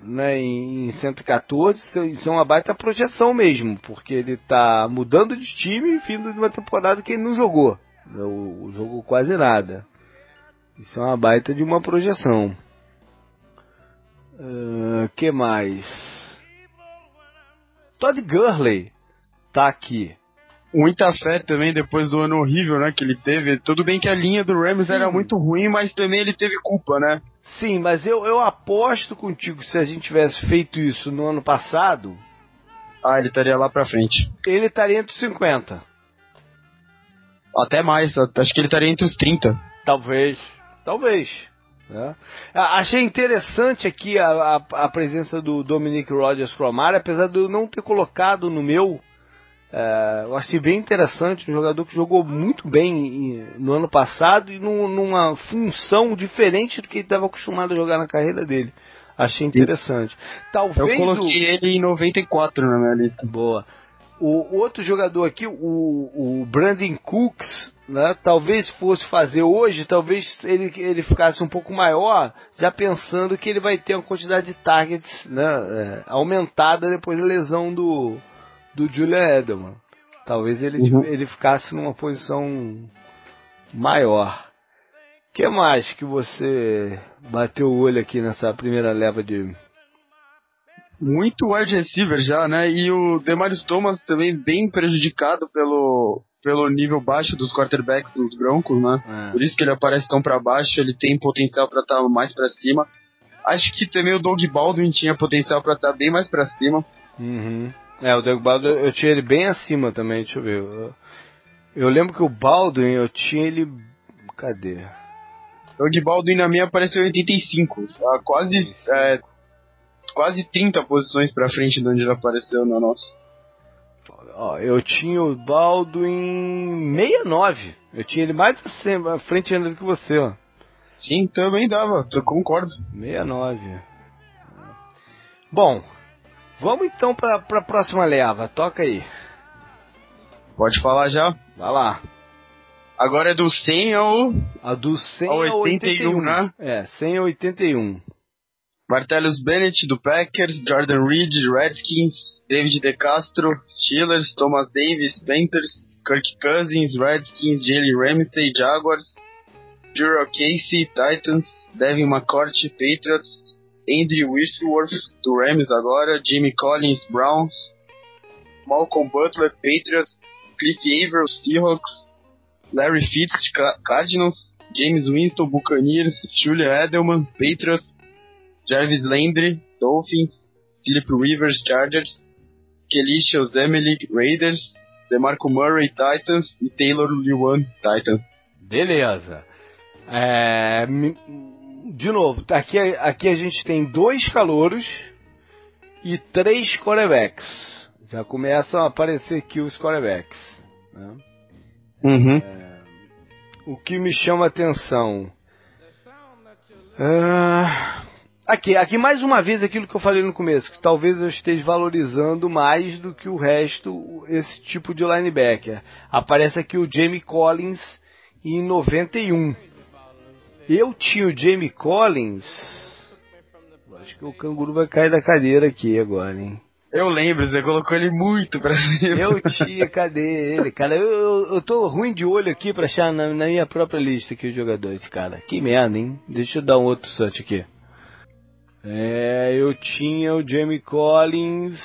Speaker 1: né, em 114, isso é uma baita projeção mesmo, porque ele está mudando de time vindo de uma temporada que ele não jogou. Não jogou quase nada. Isso é uma baita de uma projeção. Uh, que mais? Todd Gurley tá aqui.
Speaker 2: Muita fé também depois do ano horrível, né, que ele teve. Tudo bem que a linha do Rams Sim. era muito ruim, mas também ele teve culpa, né?
Speaker 1: Sim, mas eu, eu aposto contigo se a gente tivesse feito isso no ano passado.
Speaker 2: Ah, ele estaria lá pra frente.
Speaker 1: Ele estaria entre os 50.
Speaker 2: Até mais, acho que ele estaria entre os 30.
Speaker 1: Talvez, talvez. Né? Achei interessante aqui a, a, a, presença do Dominic Rogers Cromar, apesar de eu não ter colocado no meu é, eu achei bem interessante, um jogador que jogou muito bem no ano passado e num, numa função diferente do que ele estava acostumado a jogar na carreira dele. Achei interessante. Talvez
Speaker 2: eu coloquei o... ele em 94 na minha lista.
Speaker 1: Boa. O outro jogador aqui, o, o Brandon Cooks, né, talvez fosse fazer hoje, talvez ele, ele ficasse um pouco maior, já pensando que ele vai ter uma quantidade de targets né, é, aumentada depois da lesão do, do Julian Edelman. Talvez ele, uhum. ele ficasse numa posição maior. O que mais que você bateu o olho aqui nessa primeira leva de.
Speaker 2: Muito wide receiver já, né? E o Demarius Thomas também bem prejudicado pelo, pelo nível baixo dos quarterbacks dos Broncos, né? É. Por isso que ele aparece tão para baixo, ele tem potencial para estar tá mais para cima. Acho que também o Doug Baldwin tinha potencial para estar tá bem mais para cima.
Speaker 1: Uhum. É, o Doug Baldwin eu tinha ele bem acima também, deixa eu ver. Eu, eu lembro que o Baldwin eu tinha ele. Cadê?
Speaker 2: O Doug Baldwin na minha apareceu em 85. Tá? Quase, é, quase 30 posições pra frente de onde ele apareceu na nossa.
Speaker 1: Ó, eu tinha o Baldwin 69. Eu tinha ele mais assim, à frente ainda do que você, ó.
Speaker 2: Sim, também dava, eu concordo.
Speaker 1: 69. Bom, Vamos então para a próxima leva. Toca aí.
Speaker 2: Pode falar já?
Speaker 1: Vai lá.
Speaker 2: Agora é do 100 ao.
Speaker 1: A do 100 ao 81, 81, né? É, 100 ao 81.
Speaker 2: Martellus Bennett do Packers, Jordan Reed, Redskins, David DeCastro, Steelers, Thomas Davis, Panthers, Kirk Cousins, Redskins, Jalen Ramsey, Jaguars, Juro Casey, Titans, Devin McCourty, Patriots, Andrew Whistleworth, do Rams agora, Jimmy Collins, Browns, Malcolm Butler, Patriots, Cliff Averill, Seahawks, Larry Fitz, Cardinals, James Winston, Buccaneers, Julia Edelman, Patriots, Jarvis Landry, Dolphins, Philip Rivers, Chargers, Kelisha Emily, Raiders, DeMarco Murray, Titans e Taylor Lewan, Titans.
Speaker 1: Beleza. É, de novo, aqui, aqui a gente tem dois calouros e três quarterbacks. Já começam a aparecer aqui os quarterbacks. Né?
Speaker 2: Uhum. É,
Speaker 1: o que me chama a atenção. Uh, aqui, aqui mais uma vez aquilo que eu falei no começo, que talvez eu esteja valorizando mais do que o resto esse tipo de linebacker. Aparece aqui o Jamie Collins em 91. Eu tinha o Jamie Collins. Acho que o canguru vai cair da cadeira aqui agora, hein?
Speaker 2: Eu lembro, você colocou ele muito pra cima.
Speaker 1: Eu tinha, cadê ele, cara? Eu, eu, eu tô ruim de olho aqui pra achar na, na, minha própria lista aqui os jogadores, cara. Que merda, hein? Deixa eu dar um outro search aqui. É, eu tinha o Jamie Collins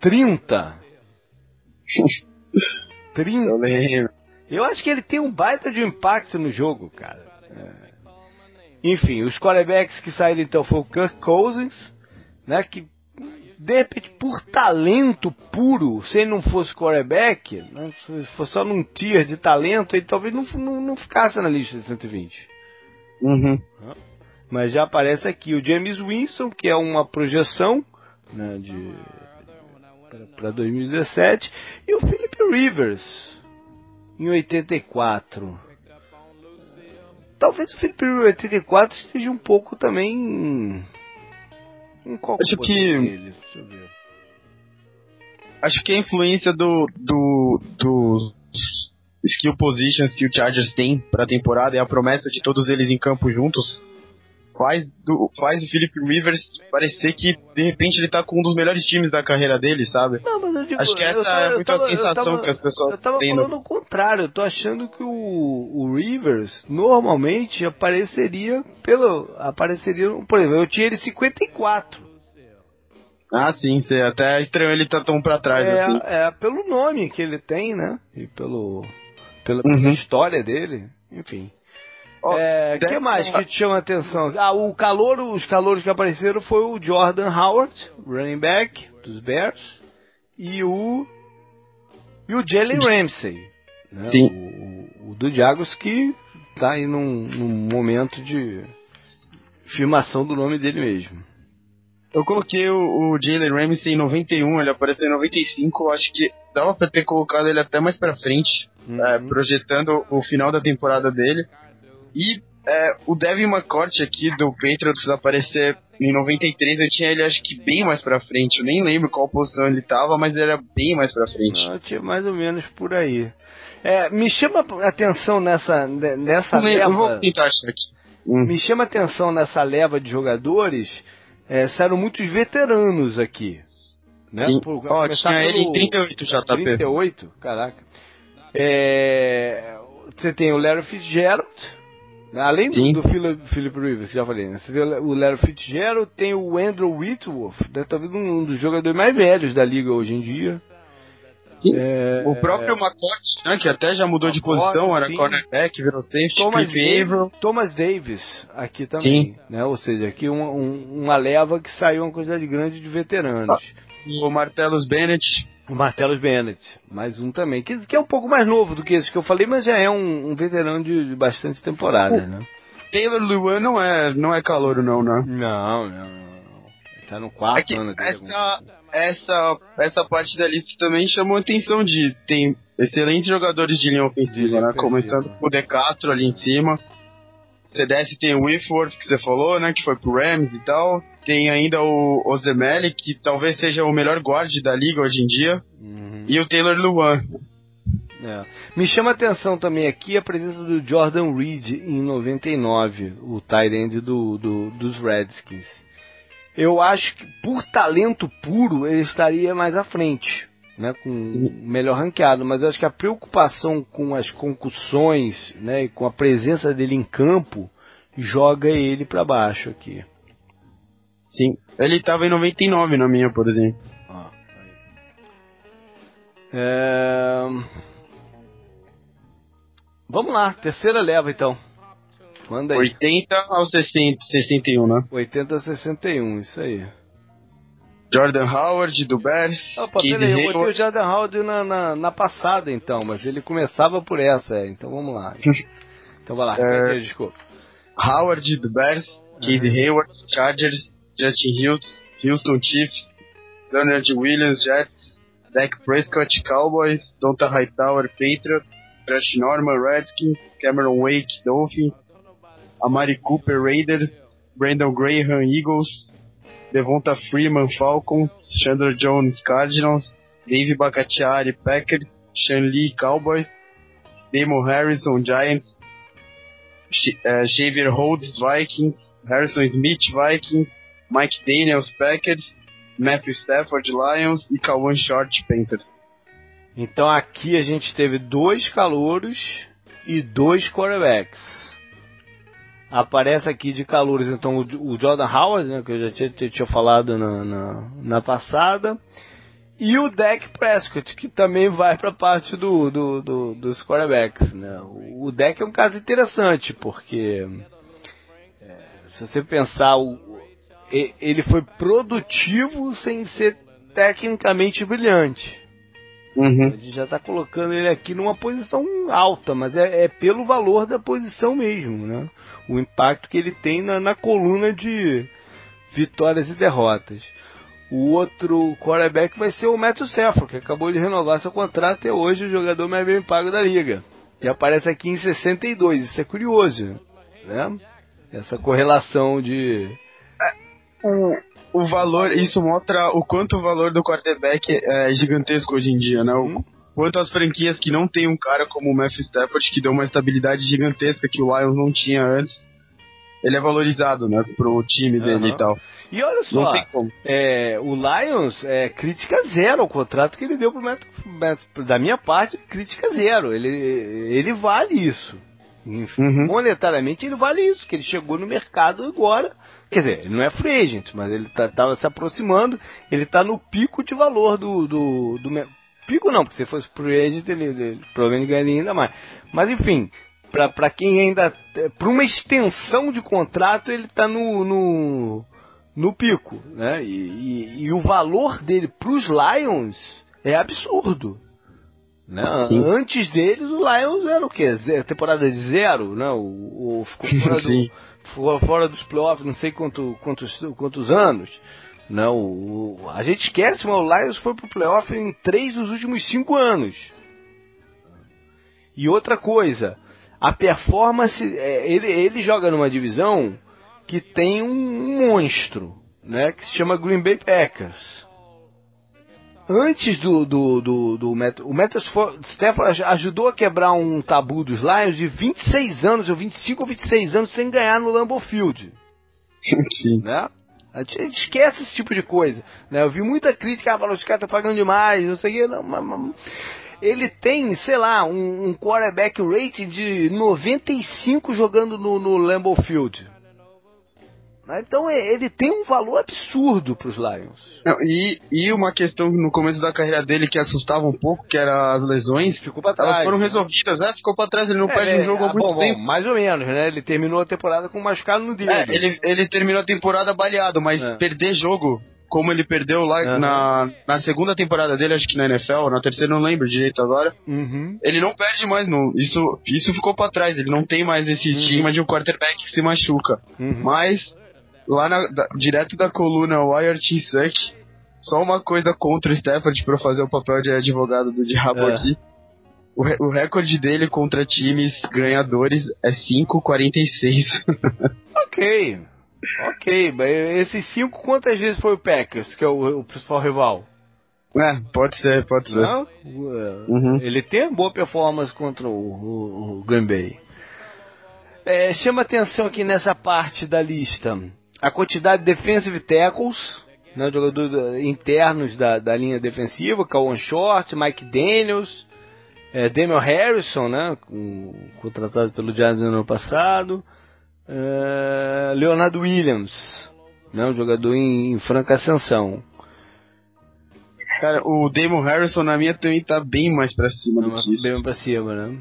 Speaker 1: 30. 30.
Speaker 2: Eu lembro.
Speaker 1: Eu acho que ele tem um baita de impacto no jogo, cara. É. Enfim, os quarterbacks que saíram então foi o Kirk Cousins, né? Que de repente, por talento puro, se ele não fosse quarterback, né, se fosse só num tier de talento, ele talvez não, não, não ficasse na lista de 120.
Speaker 2: Uhum.
Speaker 1: Mas já aparece aqui o James Winston, que é uma projeção né, de para 2017, e o Philip Rivers em 84. Talvez o Philip Rivers em 84 esteja um pouco também qual
Speaker 2: acho que acho que a influência do do dos skill positions que o Chargers tem para a temporada e a promessa de todos eles em campo juntos faz, do, faz o Philip Rivers parecer que de repente ele tá com um dos melhores times da carreira dele, sabe?
Speaker 1: Não, mas eu digo,
Speaker 2: Acho que essa
Speaker 1: tava,
Speaker 2: é muito
Speaker 1: tava,
Speaker 2: a sensação
Speaker 1: tava,
Speaker 2: que as pessoas
Speaker 1: Eu tava
Speaker 2: têm
Speaker 1: falando
Speaker 2: no...
Speaker 1: o contrário, eu tô achando que o, o Rivers normalmente apareceria pelo. apareceria. Por exemplo, eu tinha ele 54.
Speaker 2: Ah, sim, você até estranho ele tá tão pra trás
Speaker 1: é,
Speaker 2: assim.
Speaker 1: É, pelo nome que ele tem, né? E pelo. pela, pela uhum. história dele, enfim. O oh, é, que mais que te chama a atenção? Ah, o calor, os calores que apareceram foi o Jordan Howard, running back dos Bears, e o e o Jalen Ramsey, né?
Speaker 2: Sim.
Speaker 1: O, o, o do Diagos que tá aí num, num momento de filmação do nome dele mesmo.
Speaker 2: Eu coloquei o, o Jalen Ramsey em 91, ele apareceu em 95, acho que dava pra ter colocado ele até mais pra frente, uhum. é, projetando o final da temporada dele. E é, o Devin McCourt aqui do Patriots aparecer em 93, eu tinha ele acho que bem mais pra frente. Eu nem lembro qual posição ele tava, mas ele era bem mais pra frente.
Speaker 1: Não, tinha mais ou menos por aí. É, me chama atenção nessa, nessa leva. Eu
Speaker 2: vou tentar achar aqui.
Speaker 1: Hum. Me chama atenção nessa leva de jogadores. É, saíram muitos veteranos aqui. Né?
Speaker 2: Sim. Por, Ó, tinha ele em 38 já, tá
Speaker 1: 38? Caraca. É, você tem o Larry Fitzgerald, Além do, do Philip, Philip Rivers, que já falei, né? Você o Larry Fitzgerald, tem o Andrew Whitworth, né? talvez um dos jogadores mais velhos da liga hoje em dia.
Speaker 2: É, o próprio é, McCourt, né, que até já mudou de posição, era sim. cornerback, virou safety,
Speaker 1: Thomas Davis, Thomas Davis aqui também, sim. né? Ou seja, aqui uma, um, uma leva que saiu uma quantidade grande de veteranos.
Speaker 2: Ah, o Martellus Bennett,
Speaker 1: o Martellus Bennett, mais um também, que, que, é um pouco mais novo do que esse que eu falei, mas já é um, um veterano de, de, bastante temporada, né?
Speaker 2: Taylor Lewan não é, não é calouro não, né?
Speaker 1: Não, não, não. Ele tá no quarto é ano.
Speaker 2: Essa, essa, essa parte da lista também chamou a atenção de tem excelentes jogadores de linha ofensiva, de linha né? Ofensiva. Começando com o De Castro ali em cima. CDS tem o Whitworth, que você falou, né? Que foi pro Rams e tal. Tem ainda o Ozemeli, que talvez seja o melhor guarde da liga hoje em dia. Uhum. E o Taylor Luan.
Speaker 1: É. Me chama a atenção também aqui a presença do Jordan Reed em 99, o tight end do, do, dos Redskins. Eu acho que por talento puro ele estaria mais à frente, né, com melhor ranqueado, mas eu acho que a preocupação com as concussões, né, e com a presença dele em campo joga ele para baixo aqui.
Speaker 2: Sim. Ele tava em 99 na minha, por exemplo.
Speaker 1: Ah, É... Vamos lá, terceira leva então.
Speaker 2: Manda aí. 80 ao 60, 61, né?
Speaker 1: 80 a 61, isso aí.
Speaker 2: Jordan Howard do Bears.
Speaker 1: Opa, peraí, eu botei o Jordan Howard na, na, na, passada então, mas ele começava por essa, é, então vamos lá. então vai lá, é... desculpa.
Speaker 2: Howard do Bears, Keith uhum. Hayward, Chargers, Justin Houston Chiefs, Leonard Williams, Jets, Dak Prescott, Cowboys, Donta Hightower, Patriots, Josh Norman, Redskins, Cameron Wake, Dolphins, Amari Cooper, Raiders, Brandon Graham, Eagles, Devonta Freeman, Falcons, Chandler Jones, Cardinals, Dave Bacatiari, Packers, Sean Lee, Cowboys, Damon Harrison, Giants, uh, Xavier Rhodes, Vikings, Harrison Smith, Vikings, Mike Daniels, Packers, Matthew Stafford, Lions e Kawan Short, Panthers.
Speaker 1: Então aqui a gente teve dois calouros e dois quarterbacks. Aparece aqui de calouros então o, Jordan Howard, né, que eu já tinha, tinha falado na, na, na, passada, e o Dak Prescott, que também vai para a parte do, do, do, dos quarterbacks. Né? O, Dak é um caso interessante, porque é, se você pensar, o, ele foi produtivo sem ser tecnicamente brilhante. Uhum. A gente já está colocando ele aqui numa posição alta, mas é, é, pelo valor da posição mesmo, né? O impacto que ele tem na, na coluna de vitórias e derrotas. O outro quarterback vai ser o Matthew Stafford, que acabou de renovar seu contrato e é hoje o jogador mais bem pago da liga. E aparece aqui em 62, isso é curioso, né? Essa correlação de...
Speaker 2: O, o valor, isso mostra o quanto o valor do quarterback é gigantesco hoje em dia, né? O uhum. quanto as franquias que não tem um cara como o Matthew Stafford, que deu uma estabilidade gigantesca que o Lions não tinha antes, ele é valorizado, né, pro time dele uhum. e tal.
Speaker 1: E olha só, é, o Lions é crítica zero ao contrato que ele deu pro Matt, Matt, da minha parte, crítica zero. Ele, ele vale isso. Uhum. Monetariamente ele vale isso, que ele chegou no mercado agora Quer dizer, ele não é free agent, mas ele tá, tava se aproximando, ele tá no pico de valor do. do, do pico não, porque se fosse free agent ele, ele provavelmente ganharia ainda mais. Mas enfim, para quem ainda. Para uma extensão de contrato, ele tá no, no, no pico, né? E, e, e o valor dele pros Lions é absurdo. Né? Antes deles, o Lions era o quê? Temporada de zero, né? O, o ficou fora do, fora dos playoffs não sei quanto, quantos, quantos anos. Não, o, a gente esquece, mas o Lions foi pro playoff em três dos últimos cinco anos. E outra coisa, a performance, é, ele, ele joga numa divisão que tem um monstro, né, que se chama Green Bay Packers antes do, do, do, do Metro, o Metro Stafford ajudou a quebrar um tabu dos Lions de 26 anos, ou 25 ou 26 anos, sem ganhar no Lambeau Field.
Speaker 2: Sim.
Speaker 1: Né? A gente esquece esse tipo de coisa. Né? Eu vi muita crítica, ah, os caras estão pagando demais, não sei o que. Não, mas, mas, ele tem, sei lá, um, um quarterback rate de 95 jogando no, no Lambeau Field. Né? Então é, ele tem um valor absurdo para os Lions.
Speaker 2: Não, e, e uma questão no começo da carreira dele que assustava um pouco, que era as lesões.
Speaker 1: Ficou para trás.
Speaker 2: Elas foram resolvidas, né? Ficou para trás, ele não é, perde é, um jogo há ah, muito bom, tempo.
Speaker 1: Bom, mais ou menos, né? Ele terminou a temporada com um machucado no dedo.
Speaker 2: É, ele, ele terminou a temporada baleado, mas é. perder jogo como ele perdeu lá uhum. na, na segunda temporada dele, acho que na NFL, na terceira não lembro direito agora.
Speaker 1: Uhum.
Speaker 2: Ele não perde mais, não. Isso, isso ficou para trás. Ele não tem mais esse uhum. estigma de um quarterback que se machuca.
Speaker 1: Uhum.
Speaker 2: Mas lá na, da, direto da coluna Wired Suck, só uma coisa contra o Stafford para fazer o papel de advogado do diabo é. aqui. O, o recorde dele contra times ganhadores é 5,46.
Speaker 1: ok. Ok, mas esses 5 quantas vezes foi o Packers, que é o, o principal rival?
Speaker 2: É, pode ser, pode ser.
Speaker 1: Não? Uhum. Ele tem boa performance contra o, o, o Green Bay. É, chama atenção aqui nessa parte da lista a quantidade de defensive tackles, né, jogadores internos da, da linha defensiva, Kawan Short, Mike Daniels, é, Damian Harrison, né, contratado pelo Giants no ano passado, é, Leonardo Williams, né, um jogador em, em franca ascensão.
Speaker 2: Cara, o Damon Harrison na minha também tá bem mais pra cima não, do que isso.
Speaker 1: Bem pra cima, né?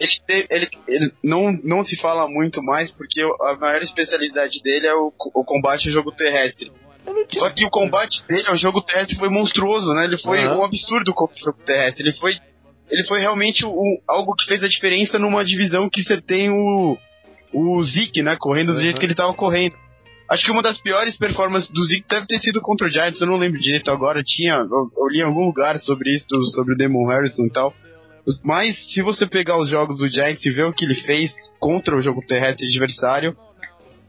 Speaker 2: Ele, ele, ele não, não se fala muito mais porque a maior especialidade dele é o, o combate ao jogo terrestre. Só que o combate dele ao jogo terrestre foi monstruoso, né? Ele foi uhum. um absurdo com o jogo terrestre. Ele foi, ele foi realmente um, algo que fez a diferença numa divisão que você tem o, o Zeke, né? Correndo do uhum. jeito que ele tava correndo. Acho que uma das piores performances do Zeke deve ter sido contra o Giants, eu não lembro direito agora. Tinha, eu, eu li em algum lugar sobre isso, sobre o Demon Harrison e tal. Mas se você pegar os jogos do Giants e ver o que ele fez contra o jogo terrestre adversário,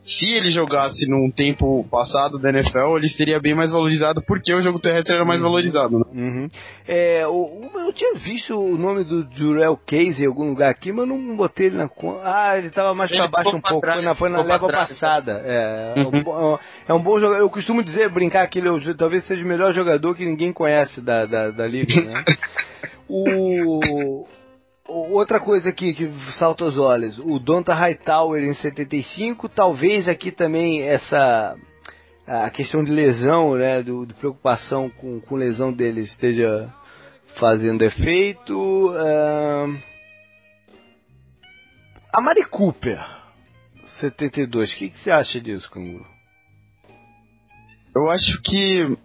Speaker 2: se ele jogasse num tempo passado da NFL, ele seria bem mais valorizado porque o jogo terrestre era mais uhum. valorizado, né?
Speaker 1: Uhum. É, o, eu tinha visto o nome do Jurel Case em algum lugar aqui, mas não botei ele na conta. Ah, ele estava mais para baixo um pouco, trás, foi na, foi na leva trás, passada. Então. É, uhum. é, um, é, um, bom jogador. Eu costumo dizer, brincar que ele é, talvez seja o melhor jogador que ninguém conhece da, da, da liga, né? o Outra coisa aqui que salta aos olhos, o Donta Hightower em 75, talvez aqui também essa a questão de lesão, né, do, de preocupação com, com lesão dele esteja fazendo efeito. Uh... A Mari Cooper, 72, o que, que você acha disso, Canguru?
Speaker 2: Eu acho que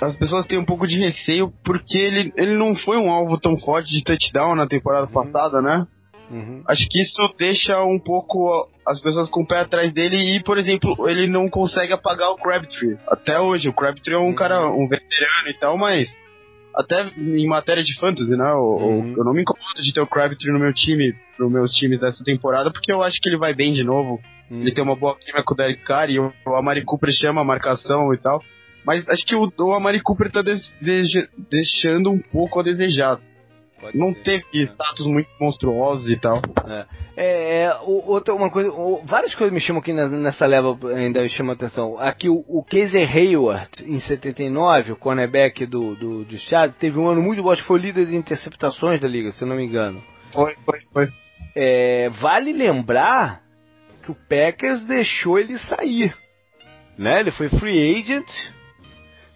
Speaker 2: as pessoas têm um pouco de receio porque ele, ele não foi um alvo tão forte de touchdown na temporada uhum. passada, né? Uhum. Acho que isso deixa um pouco as pessoas com o pé atrás dele e, por exemplo, ele não consegue apagar o Crabtree. Até hoje, o Crabtree é um uhum. cara, um veterano e tal, mas até em matéria de fantasy, né? Eu, uhum. eu não me incomodo de ter o Crabtree no meu time, no meus times dessa temporada, porque eu acho que ele vai bem de novo. Uhum. Ele tem uma boa química com o Derek Carr e o Amari Cooper chama a marcação e tal. Mas acho que o, o Amari Cooper tá deixando um pouco a desejar. Pode não ser. teve status muito monstruosos e tal.
Speaker 1: É, é, é outra uma coisa, várias coisas me chamam aqui nessa leva ainda chamam atenção. Aqui o, o Hayward em 79, o cornerback do do, do Chad, teve um ano muito bom, acho que foi líder de interceptações da liga, se eu não me engano.
Speaker 2: Foi, foi, foi.
Speaker 1: É, vale lembrar que o Packers deixou ele sair, né? Ele foi free agent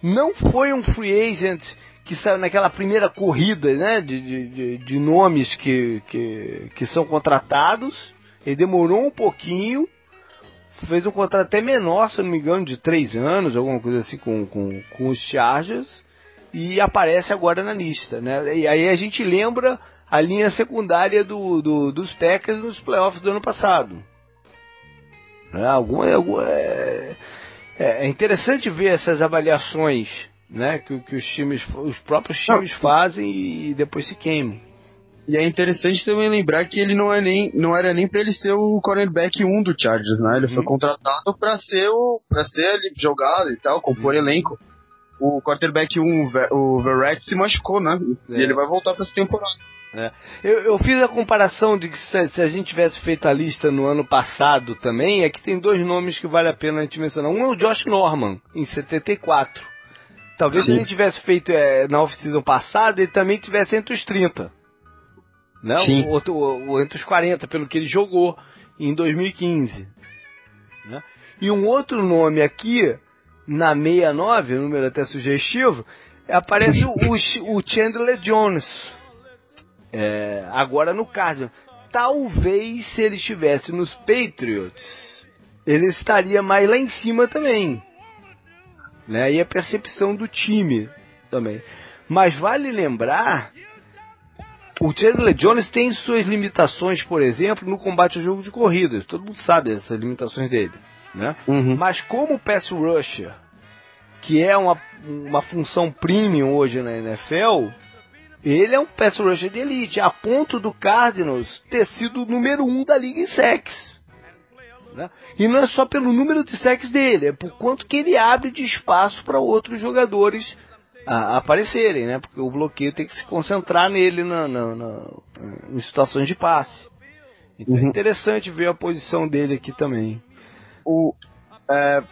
Speaker 1: não foi um free agent que saiu naquela primeira corrida né, de, de, de nomes que, que, que são contratados. Ele demorou um pouquinho, fez um contrato até menor, se não me engano, de três anos, alguma coisa assim, com, com, com os Chargers, e aparece agora na lista. Né? E aí a gente lembra a linha secundária do, do dos Packers nos playoffs do ano passado. Né? Alguma, alguma, é, é, é interessante ver essas avaliações né, que, que os times, os próprios times não. fazem e depois se queimam.
Speaker 2: E é interessante também lembrar que ele não, é nem, não era nem para ele ser o cornerback 1 do Chargers, né? Ele uhum. foi contratado para ser o para ser ele jogado e tal, compor uhum. elenco. O quarterback 1, o Verrett, se machucou, né? É. E ele vai voltar para essa temporada.
Speaker 1: É. Eu, eu, fiz a comparação de que se, se, a gente tivesse feito a lista no ano passado também, é que tem dois nomes que vale a pena a gente mencionar. Um é o Josh Norman, em 74. Talvez Sim. se a gente tivesse feito é, na off-season passada, ele também tivesse entre os 30. Né? Sim. O, outro, o, entre os 40, pelo que ele jogou em 2015. Né? E um outro nome aqui, na 69, número até sugestivo, aparece o, o, Chandler Jones é, agora no Cardinals. Talvez se ele estivesse nos Patriots, ele estaria mais lá em cima também. Né? E a percepção do time também. Mas vale lembrar, o Chandler Jones tem suas limitações, por exemplo, no combate ao jogo de corridas. Todo mundo sabe dessas limitações dele. Né? Uhum. Mas como pass rusher, que é uma, uma função premium hoje na NFL, ele é um pass rusher de elite, a ponto do Cardinals ter sido o número um da liga em sacks. Né? E não é só pelo número de sacks dele, é por quanto que ele abre de espaço para outros jogadores a, aparecerem, né? Porque o bloqueio tem que se concentrar nele na, na, na em situações de passe. Então é uhum. é interessante ver a posição dele aqui também.
Speaker 2: O, é,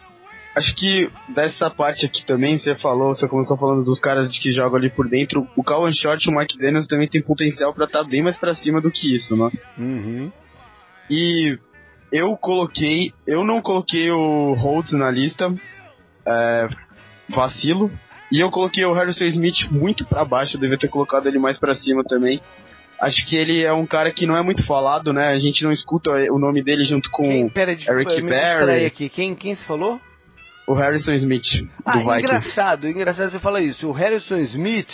Speaker 2: acho que dessa parte aqui também, você falou, você começou falando dos caras que jogam ali por dentro. O Calvin Short e o Mike Daniels também tem potencial para estar tá bem mais para cima do que isso, né? Uhum. E eu coloquei, eu não coloquei o Holtz na lista, é, vacilo. E eu coloquei o Harrison Smith muito para baixo, eu devia ter colocado ele mais para cima também. Acho que ele é um cara que não é muito falado, né? A gente não escuta o nome dele junto com quem, pera, desculpa, Eric Berry.
Speaker 1: aqui. Quem, quem se falou?
Speaker 2: O Harrison Smith,
Speaker 1: do ah, engraçado, engraçado você falar isso. O Harrison Smith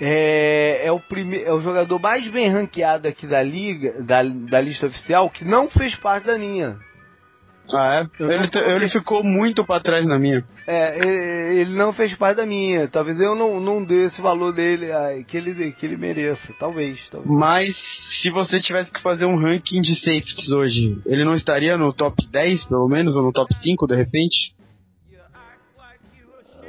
Speaker 1: é, é, o prime, é o jogador mais bem ranqueado aqui da liga, da, da lista oficial, que não fez parte da minha.
Speaker 2: Ah, é? Ele, ele, ficou muito para trás na minha.
Speaker 1: É, ele não fez parte da minha. Talvez eu não, não dê esse valor dele que ele, que ele mereça. Talvez, talvez.
Speaker 2: Mas se você tivesse que fazer um ranking de safeties hoje, ele não estaria no top 10, pelo menos, ou no top 5 de repente?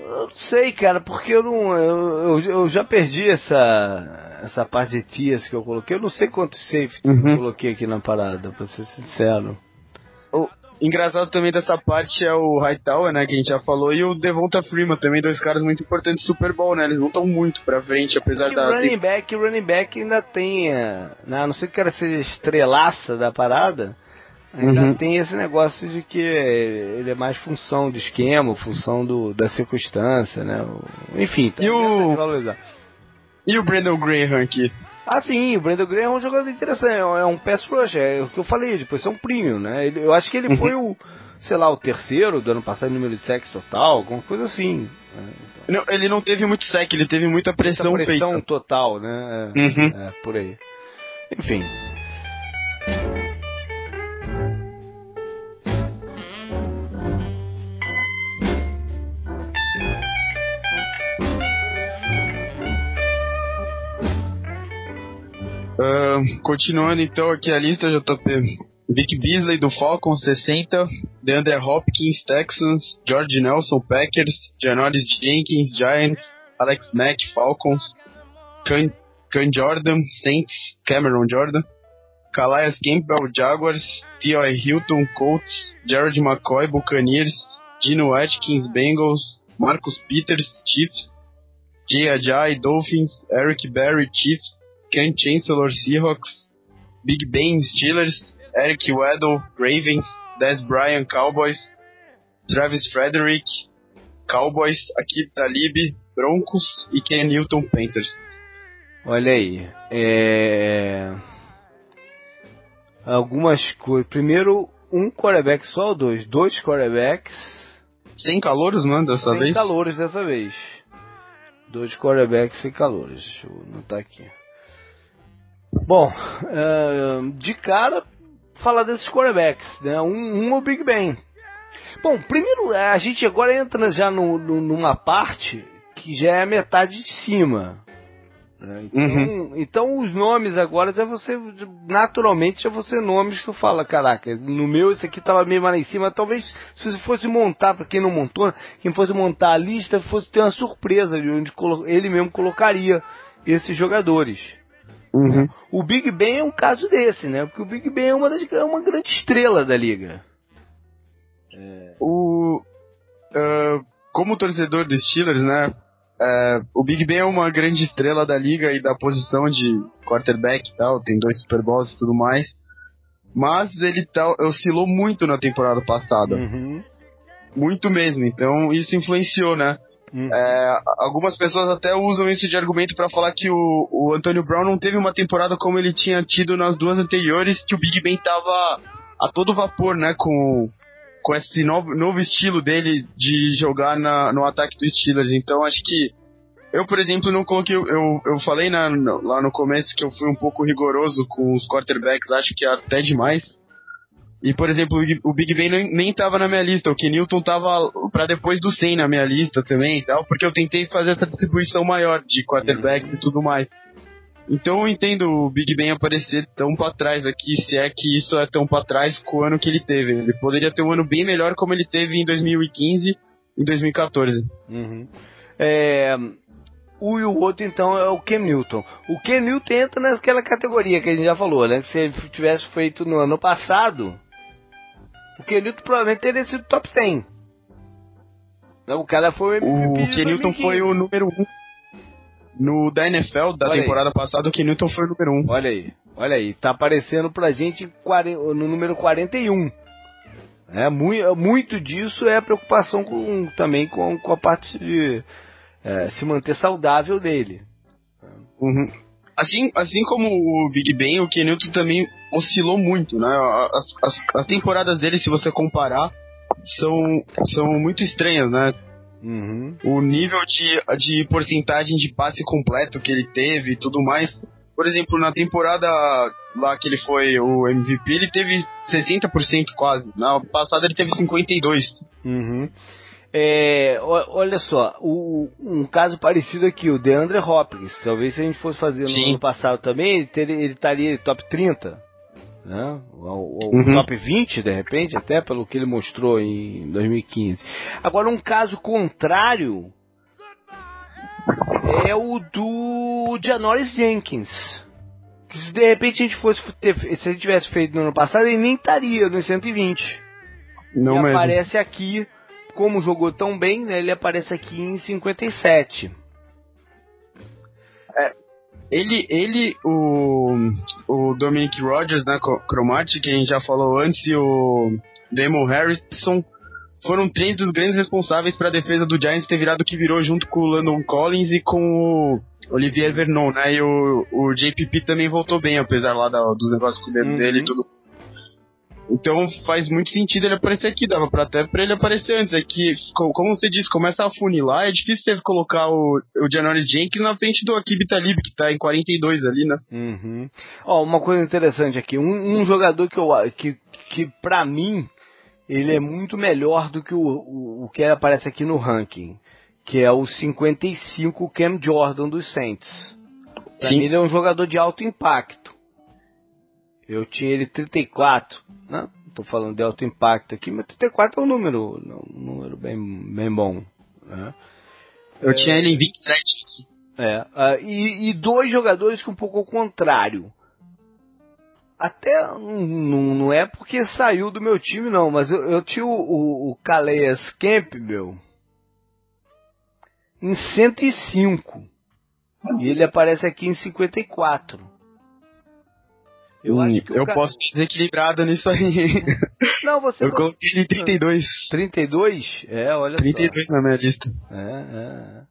Speaker 1: Eu não sei, cara, porque eu não. Eu, eu, eu, já perdi essa, essa parte de tias que eu coloquei. Eu não sei quantos safeties uhum. eu coloquei aqui na parada, pra ser sincero.
Speaker 2: O engraçado também dessa parte é o Hightower, né, que a gente já falou, e o Devonta Freeman também, dois caras muito importantes do Super Bowl, né? Eles não estão muito pra frente, apesar da.
Speaker 1: O running back, o running back ainda tem. Né, a não ser que o cara seja estrelaça da parada Ainda uhum. tem esse negócio de que ele é mais função do esquema, função do, da circunstância, né? Enfim,
Speaker 2: tá e o... E o Brandon Graham aqui?
Speaker 1: Ah, sim, o Brandon Graham é um jogador interessante, é um pass rush, é o que eu falei, depois é um premium, né? Ele, eu acho que ele uhum. foi o, sei lá, o terceiro do ano passado, número de sexo total, alguma coisa assim.
Speaker 2: Né? Então, não, ele não teve muito sec, ele teve muita pressão
Speaker 1: muita pressão
Speaker 2: feita.
Speaker 1: total, né? É, uhum. é, por aí. Enfim.
Speaker 2: Uh, continuando então aqui a lista, JP. Vic Beasley do Falcons 60, DeAndre Hopkins Texans, George Nelson Packers, Janoris Jenkins Giants, Alex Mack Falcons, Can, Jordan Saints, Cameron Jordan, Calais Campbell Jaguars, T.O.I. Hilton Colts, Jared McCoy Buccaneers, Gino Atkins Bengals, Marcus Peters Chiefs, Jay Ajay Dolphins, Eric Berry Chiefs, Ken Chancellor Seahawks, Big Ben Steelers, Eric Weddle Ravens, Des Bryant Cowboys, Travis Frederick Cowboys, Akib Talib Broncos e Ken Newton Panthers.
Speaker 1: Olha aí, é... algumas coisas. Primeiro, um quarterback só ou dois? Dois quarterbacks.
Speaker 2: Sem calouros, né? Dessa
Speaker 1: sem
Speaker 2: vez?
Speaker 1: Sem calouros dessa vez. Dois quarterbacks sem calouros. Deixa eu anotar aqui. Bom, uh, de cara, falar desses quarterbacks, né? Um, um é o Big Ben. Bom, primeiro, a gente agora entra já no, no, numa parte que já é a metade de cima. Né? Então, uhum. então, os nomes agora já você naturalmente já você nomes que tu fala, caraca, no meu esse aqui tava meio mais lá em cima, talvez se você fosse montar para quem não montou, quem fosse montar a lista fosse ter uma surpresa de onde ele mesmo colocaria esses jogadores. Uhum. O Big Ben é um caso desse, né? Porque o Big Ben é uma, das, é uma grande estrela da liga.
Speaker 2: É... O, uh, como torcedor dos Steelers, né? Uh, o Big Ben é uma grande estrela da liga e da posição de quarterback e tal, tem dois Super Bowls e tudo mais. Mas ele tá, oscilou muito na temporada passada. Uhum. Muito mesmo, então isso influenciou, né? Uhum. É, algumas pessoas até usam isso de argumento para falar que o, o Antônio Brown não teve uma temporada como ele tinha tido nas duas anteriores, que o Big Ben tava a todo vapor, né, com, com esse novo, novo estilo dele de jogar na, no ataque dos Steelers. Então acho que eu, por exemplo, não coloquei. Eu, eu falei na, lá no começo que eu fui um pouco rigoroso com os quarterbacks, acho que até demais. E, por exemplo, o Big Ben nem, nem tava na minha lista. O Kenilton tava para depois do 100 na minha lista também tal, porque eu tentei fazer essa distribuição maior de quarterbacks e tudo mais. Então eu entendo o Big Ben aparecer tão para trás aqui, se é que isso é tão para trás com o ano que ele teve. Ele poderia ter um ano bem melhor como ele teve em 2015 e 2014.
Speaker 1: Uhum. É, o e o outro, então, é o Ken Newton. O Ken Newton entra naquela categoria que a gente já falou, né? Se ele tivesse feito no ano passado, o Kenilton provavelmente teria sido top 100. O cara foi
Speaker 2: o MVP. O Kenilton foi o número 1. No da NFL da olha temporada aí. passada, o Kenilton foi o número 1.
Speaker 1: Olha aí, olha aí. Tá aparecendo pra gente no número 41. É, muito, muito disso é preocupação com, também com, com a parte de, é, se manter saudável dele.
Speaker 2: Uhum. Assim, assim como o Big Ben, o Kenilton também oscilou muito, né? As, as, as, temporadas dele, se você comparar, são, são muito estranhas, né? Uhum. O nível de, de porcentagem de passe completo que ele teve e tudo mais. Por exemplo, na temporada lá que ele foi o MVP, ele teve 60% quase. Na passada ele teve 52%.
Speaker 1: Uhum. É, olha só, o, um caso parecido aqui, o DeAndre Hopkins. Talvez se a gente fosse fazer no Sim. ano passado também, ele, ter, ele estaria top 30. Né? O, uhum. top 20, de repente, até pelo que ele mostrou em 2015. Agora, um caso contrário é o do Janoris Jenkins. Que se de repente a gente fosse ter, se ele tivesse feito no ano passado, ele nem estaria nos 120. Não ele mesmo. aparece aqui como jogou tão bem, né, ele aparece aqui em 57.
Speaker 2: Ele, ele o, o Dominic Rogers, né, Cromartie, que a gente já falou antes, e o Damon Harrison foram três dos grandes responsáveis para a defesa do Giants ter virado o que virou junto com o Landon Collins e com o Olivier Vernon, né? E o, o JPP também voltou bem, apesar lá da, dos negócios com o dedo uhum. dele e tudo então faz muito sentido ele aparecer aqui, dava pra até pra ele aparecer antes. É que, como você disse, começa a funilar, é difícil você colocar o, o Janoris Jenkins na frente do Akib Talib, que tá em 42 ali, né?
Speaker 1: Uhum. Ó, uma coisa interessante aqui, um, um jogador que eu que, que pra mim ele é muito melhor do que o, o, o que aparece aqui no ranking, que é o 55 Cam Jordan dos Saints. Pra Sim. mim ele é um jogador de alto impacto. Eu tinha ele 34, né? Tô falando de alto impacto aqui, mas 34 é um número, um número bem, bem bom. Né?
Speaker 2: Eu é, tinha ele em 27
Speaker 1: É, uh, e, e, dois jogadores que um pouco ao contrário. Até não, não é porque saiu do meu time, não, mas eu, eu tinha o, o, o Calais Campbell em 105. E ele aparece aqui em 54.
Speaker 2: Eu hum, acho que eu cara... posso te desequilibrado nisso aí.
Speaker 1: Não, você
Speaker 2: Eu coloquei ele 32.
Speaker 1: 32? É, olha
Speaker 2: 32
Speaker 1: só.
Speaker 2: na minha lista.
Speaker 1: É, é.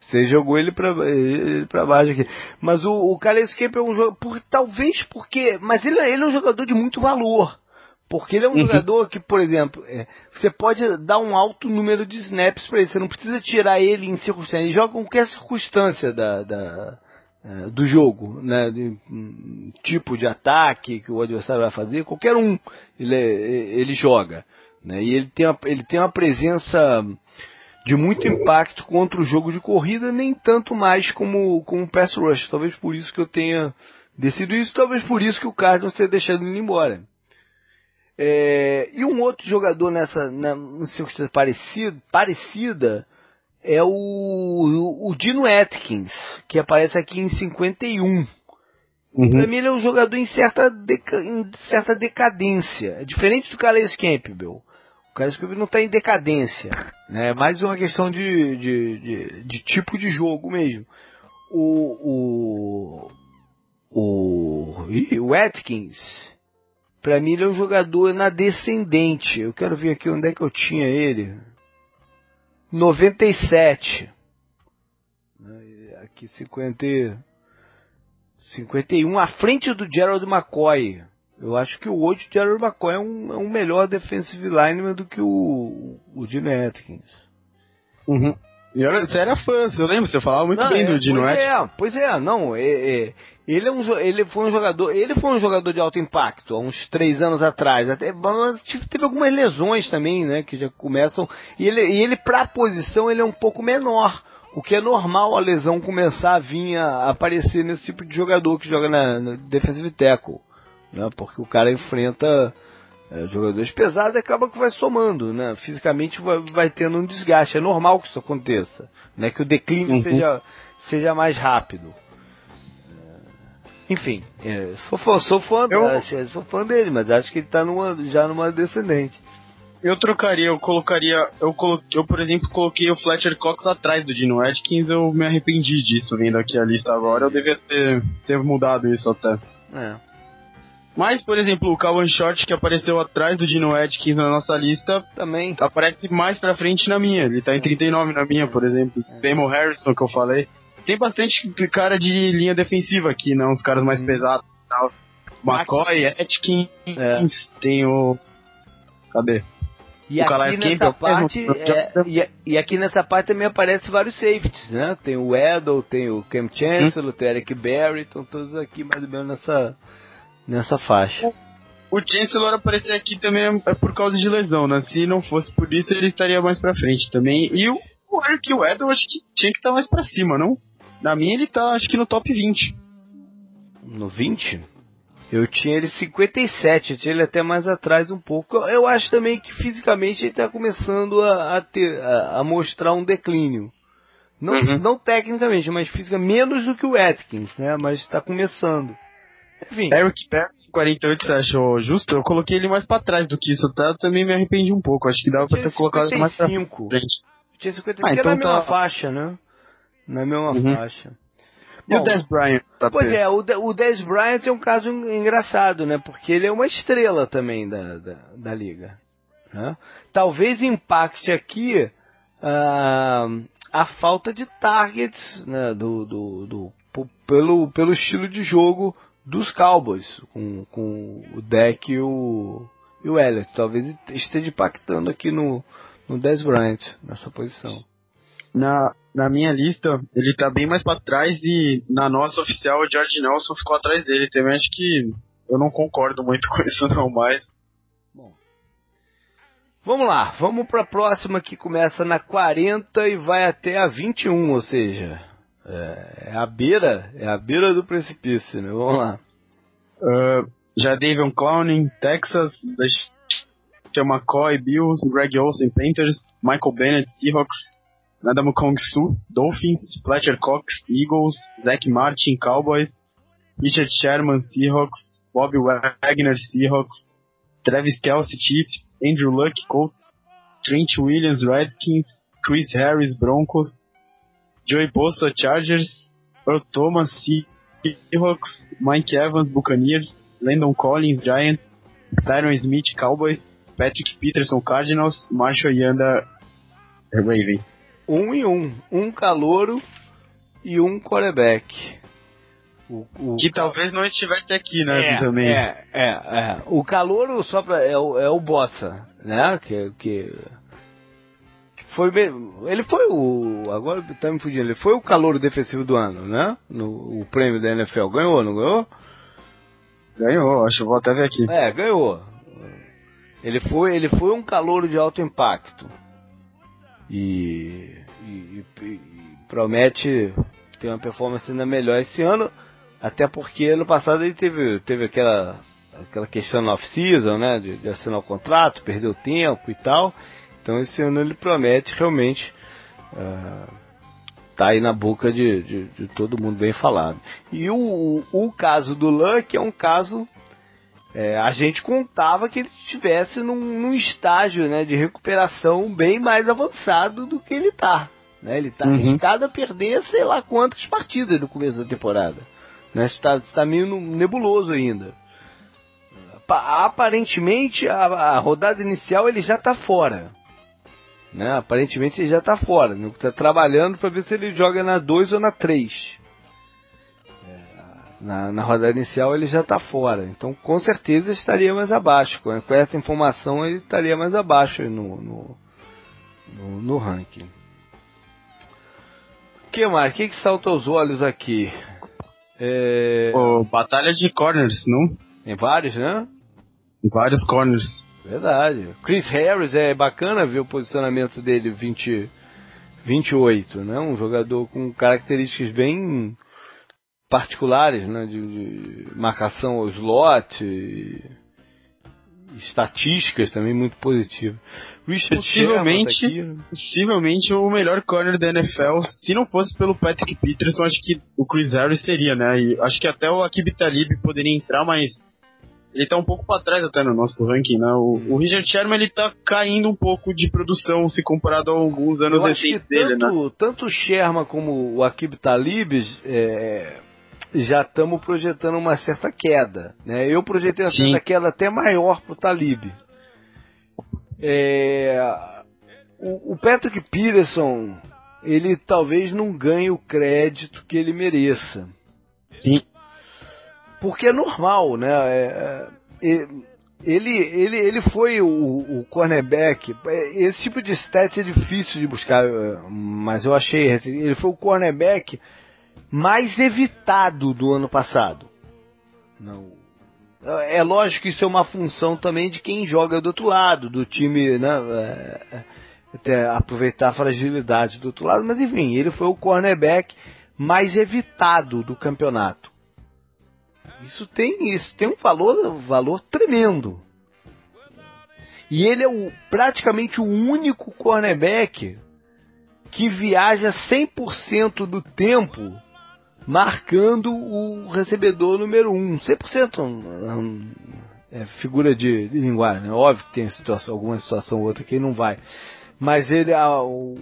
Speaker 1: Você jogou ele pra, ele pra baixo aqui. Mas o, o Calais Camp é um jogo. Por, talvez porque. Mas ele, ele é um jogador de muito valor. Porque ele é um uhum. jogador que, por exemplo, é, você pode dar um alto número de snaps para ele. Você não precisa tirar ele em circunstância. Ele joga em qualquer circunstância da, da, é, do jogo, né, de, um, tipo de ataque que o adversário vai fazer, qualquer um ele, é, ele joga, né, e ele tem, uma, ele tem uma presença de muito impacto contra o jogo de corrida, nem tanto mais como, como o pass rush, talvez por isso que eu tenha decidido isso, talvez por isso que o Cardinals tenha deixado ele embora. É, e um outro jogador nessa, na, circunstância parecida, parecida é o, o, Dino Atkins, que aparece aqui em 51. Uhum. Pra mim ele é um jogador em certa, deca, em certa decadência. É diferente do Calais Campbell. O Calais Campbell não está em decadência. Né? É mais uma questão de, de, de, de tipo de jogo mesmo. O, o, o, o Atkins, para mim ele é um jogador na descendente. Eu quero ver aqui onde é que eu tinha ele. 97. Aqui 50, 51, à frente do Gerald McCoy. Eu acho que hoje o Gerald McCoy é um, é um melhor defensive lineman do que o, o Gene Atkins.
Speaker 2: Uhum. E era, você era fã, eu lembro, você falava muito não, bem é, do Dino
Speaker 1: Pois é, pois é, não, é, é, ele, é um, ele foi um jogador, ele foi um jogador de alto impacto há uns três anos atrás, até, mas teve algumas lesões também, né, que já começam, e ele, e ele pra posição, ele é um pouco menor, o que é normal a lesão começar a vir a aparecer nesse tipo de jogador que joga na, na defensive tackle, né, porque o cara enfrenta é, jogadores pesados acaba que vai somando, né? Fisicamente vai, vai, tendo um desgaste. É normal que isso aconteça, né? Que o declínio uhum. seja, seja mais rápido. É, enfim, é, sou fã, sou fã, eu... acho, sou fã dele, mas acho que ele está numa, já numa descendente.
Speaker 2: Eu trocaria, eu colocaria, eu coloquei, eu por exemplo coloquei o Fletcher Cox atrás do Dino Atkins, eu me arrependi disso vendo aqui a lista agora, eu devia ter, ter mudado isso até.
Speaker 1: É.
Speaker 2: Mas, por exemplo, o Calvin Short, que apareceu atrás do Dino Atkins na nossa lista,
Speaker 1: também
Speaker 2: aparece mais pra frente na minha. Ele tá em 39 na minha, por exemplo. É. Damon Harrison, que eu falei. Tem bastante cara de linha defensiva aqui, né? Uns caras mais hum. pesados e tal. McCoy, Atkins, é. tem o. Cadê?
Speaker 1: E o aqui nessa parte, é, e, e, aqui nessa parte também aparece vários safeties, né? Tem o Edel, tem o Cam Chancellor, hum. tem o Eric Berry, estão todos aqui mais ou menos nessa, nessa faixa.
Speaker 2: O, Chancellor aparecer aqui também é por causa de lesão, né? Se não fosse por isso, ele estaria mais pra frente também. E o, o Eric Edel, acho que tinha que estar tá mais pra cima, não? Na minha ele tá, acho que no top 20.
Speaker 1: No 20? Eu tinha ele 57, eu tinha ele até mais atrás um pouco. Eu acho também que fisicamente ele está começando a, a, ter, a, a, mostrar um declínio. Não, uhum. não tecnicamente, mas física menos do que o Atkins, né? Mas está começando.
Speaker 2: Enfim. Eric Perry, 48, você achou justo? Eu coloquei ele mais para trás do que isso, tá? Eu também me arrependi um pouco. Acho que dava para ter 55. colocado mais pra frente.
Speaker 1: Tinha 55, ah, então é na mesma tá... faixa, né? Na mesma uhum. faixa.
Speaker 2: E Bom, o Dez Bryant?
Speaker 1: Tá pois é, o, De, o Dez Bryant é um caso engraçado, né? Porque ele é uma estrela também da, da, da liga. Né? Talvez impacte aqui uh, a falta de targets né? do, do, do, pelo, pelo estilo de jogo dos Cowboys, com, com o deck e o, e o Elliott. Talvez esteja impactando aqui no, no Dez Bryant, nessa posição.
Speaker 2: Na, na minha lista, ele tá bem mais para trás e na nossa oficial o George Nelson ficou atrás dele também. Acho que eu não concordo muito com isso não, mas... Bom.
Speaker 1: Vamos lá, vamos para a próxima que começa na 40 e vai até a 21, ou seja, é, é a beira, é a beira do precipício, né? Vamos lá.
Speaker 2: Uh, já David Clowning, Texas, McCoy, Bills, Greg Olsen, Panthers, Michael Bennett, Seahawks, Adam Kong Su, Dolphins, Fletcher Cox, Eagles, Zach Martin, Cowboys, Richard Sherman, Seahawks, Bobby Wagner, Seahawks, Travis Kelsey, Chiefs, Andrew Luck, Colts, Trent Williams, Redskins, Chris Harris, Broncos, Joey Bosa, Chargers, Earl Thomas, Seahawks, Mike Evans, Buccaneers, Landon Collins, Giants, Tyron Smith, Cowboys, Patrick Peterson, Cardinals, Marshall Yanda, Ravens
Speaker 1: um e um. Um calouro e um quarterback.
Speaker 2: O, o que talvez não estivesse aqui, né?
Speaker 1: É, também. É, é, é. O calouro só pra, é, o, é o Bossa, né? Que, que foi ele foi o agora tá me fugindo, ele foi o calouro defensivo do ano, né? No o prêmio da NFL ganhou, não ganhou?
Speaker 2: Ganhou, acho, vou até ver aqui.
Speaker 1: É, ganhou. Ele foi, ele foi um calouro de alto impacto e, e, e, promete ter uma performance ainda melhor esse ano, até porque ano passado ele teve, teve aquela, aquela questão no off-season, né, de, de, assinar o contrato, perdeu tempo e tal, então esse ano ele promete realmente uh, tá aí na boca de, de, de, todo mundo bem falado. E o, o, o caso do Luck é um caso é, a gente contava que ele estivesse num, num, estágio né, de recuperação bem mais avançado do que ele está. Né? Ele está uhum. arriscado a perder sei lá quantas partidas no começo da temporada. Né? Está, está meio nebuloso ainda. Aparentemente, a, a rodada inicial ele já está fora. Né? Aparentemente ele já está fora. Está trabalhando para ver se ele joga na 2 ou na 3 na, na rodada inicial ele já está fora. Então com certeza estaria mais abaixo. Com, com essa informação ele estaria mais abaixo no, no, no, no ranking. O que mais? O que, que salta aos olhos aqui?
Speaker 2: É... Oh, batalha de corners, não?
Speaker 1: Tem vários, né?
Speaker 2: Vários corners.
Speaker 1: Verdade. Chris Harris é bacana ver o posicionamento dele 20, 28, né? Um jogador com características bem particulares, né, de, de marcação ao slot, e, estatísticas também muito positivas.
Speaker 2: Richard possivelmente, aqui, possivelmente o melhor corner da NFL, se não fosse pelo Patrick Peterson, acho que o Chris Harris seria, né? E acho que até o Akib Talib poderia entrar, mas ele tá um pouco para trás até no nosso ranking, né? O, o, Richard Sherman ele tá caindo um pouco de produção se comparado a alguns anos recentes dele,
Speaker 1: tanto, né? Tanto o Sherman como o Akib Talib é, já estamos projetando uma certa queda. Né? Eu projetei uma Sim. certa queda até maior para o Talib. É, o, o Patrick Peterson, ele talvez não ganhe o crédito que ele mereça.
Speaker 2: Sim.
Speaker 1: Porque é normal, né? É, é, ele, ele, ele foi o, o cornerback. Esse tipo de stats é difícil de buscar, mas eu achei. Ele foi o cornerback mais evitado do ano passado. Não. É lógico que isso é uma função também de quem joga do outro lado, do time, né? É, é, aproveitar a fragilidade do outro lado, mas enfim, ele foi o cornerback mais evitado do campeonato. Isso tem, isso tem um valor, valor tremendo. E ele é o, praticamente o único cornerback que viaja 100% do tempo marcando o recebedor número 1. Um. 100% é figura de, de linguagem. Né? Óbvio que tem situação, alguma situação ou outra que ele não vai. Mas ele é o,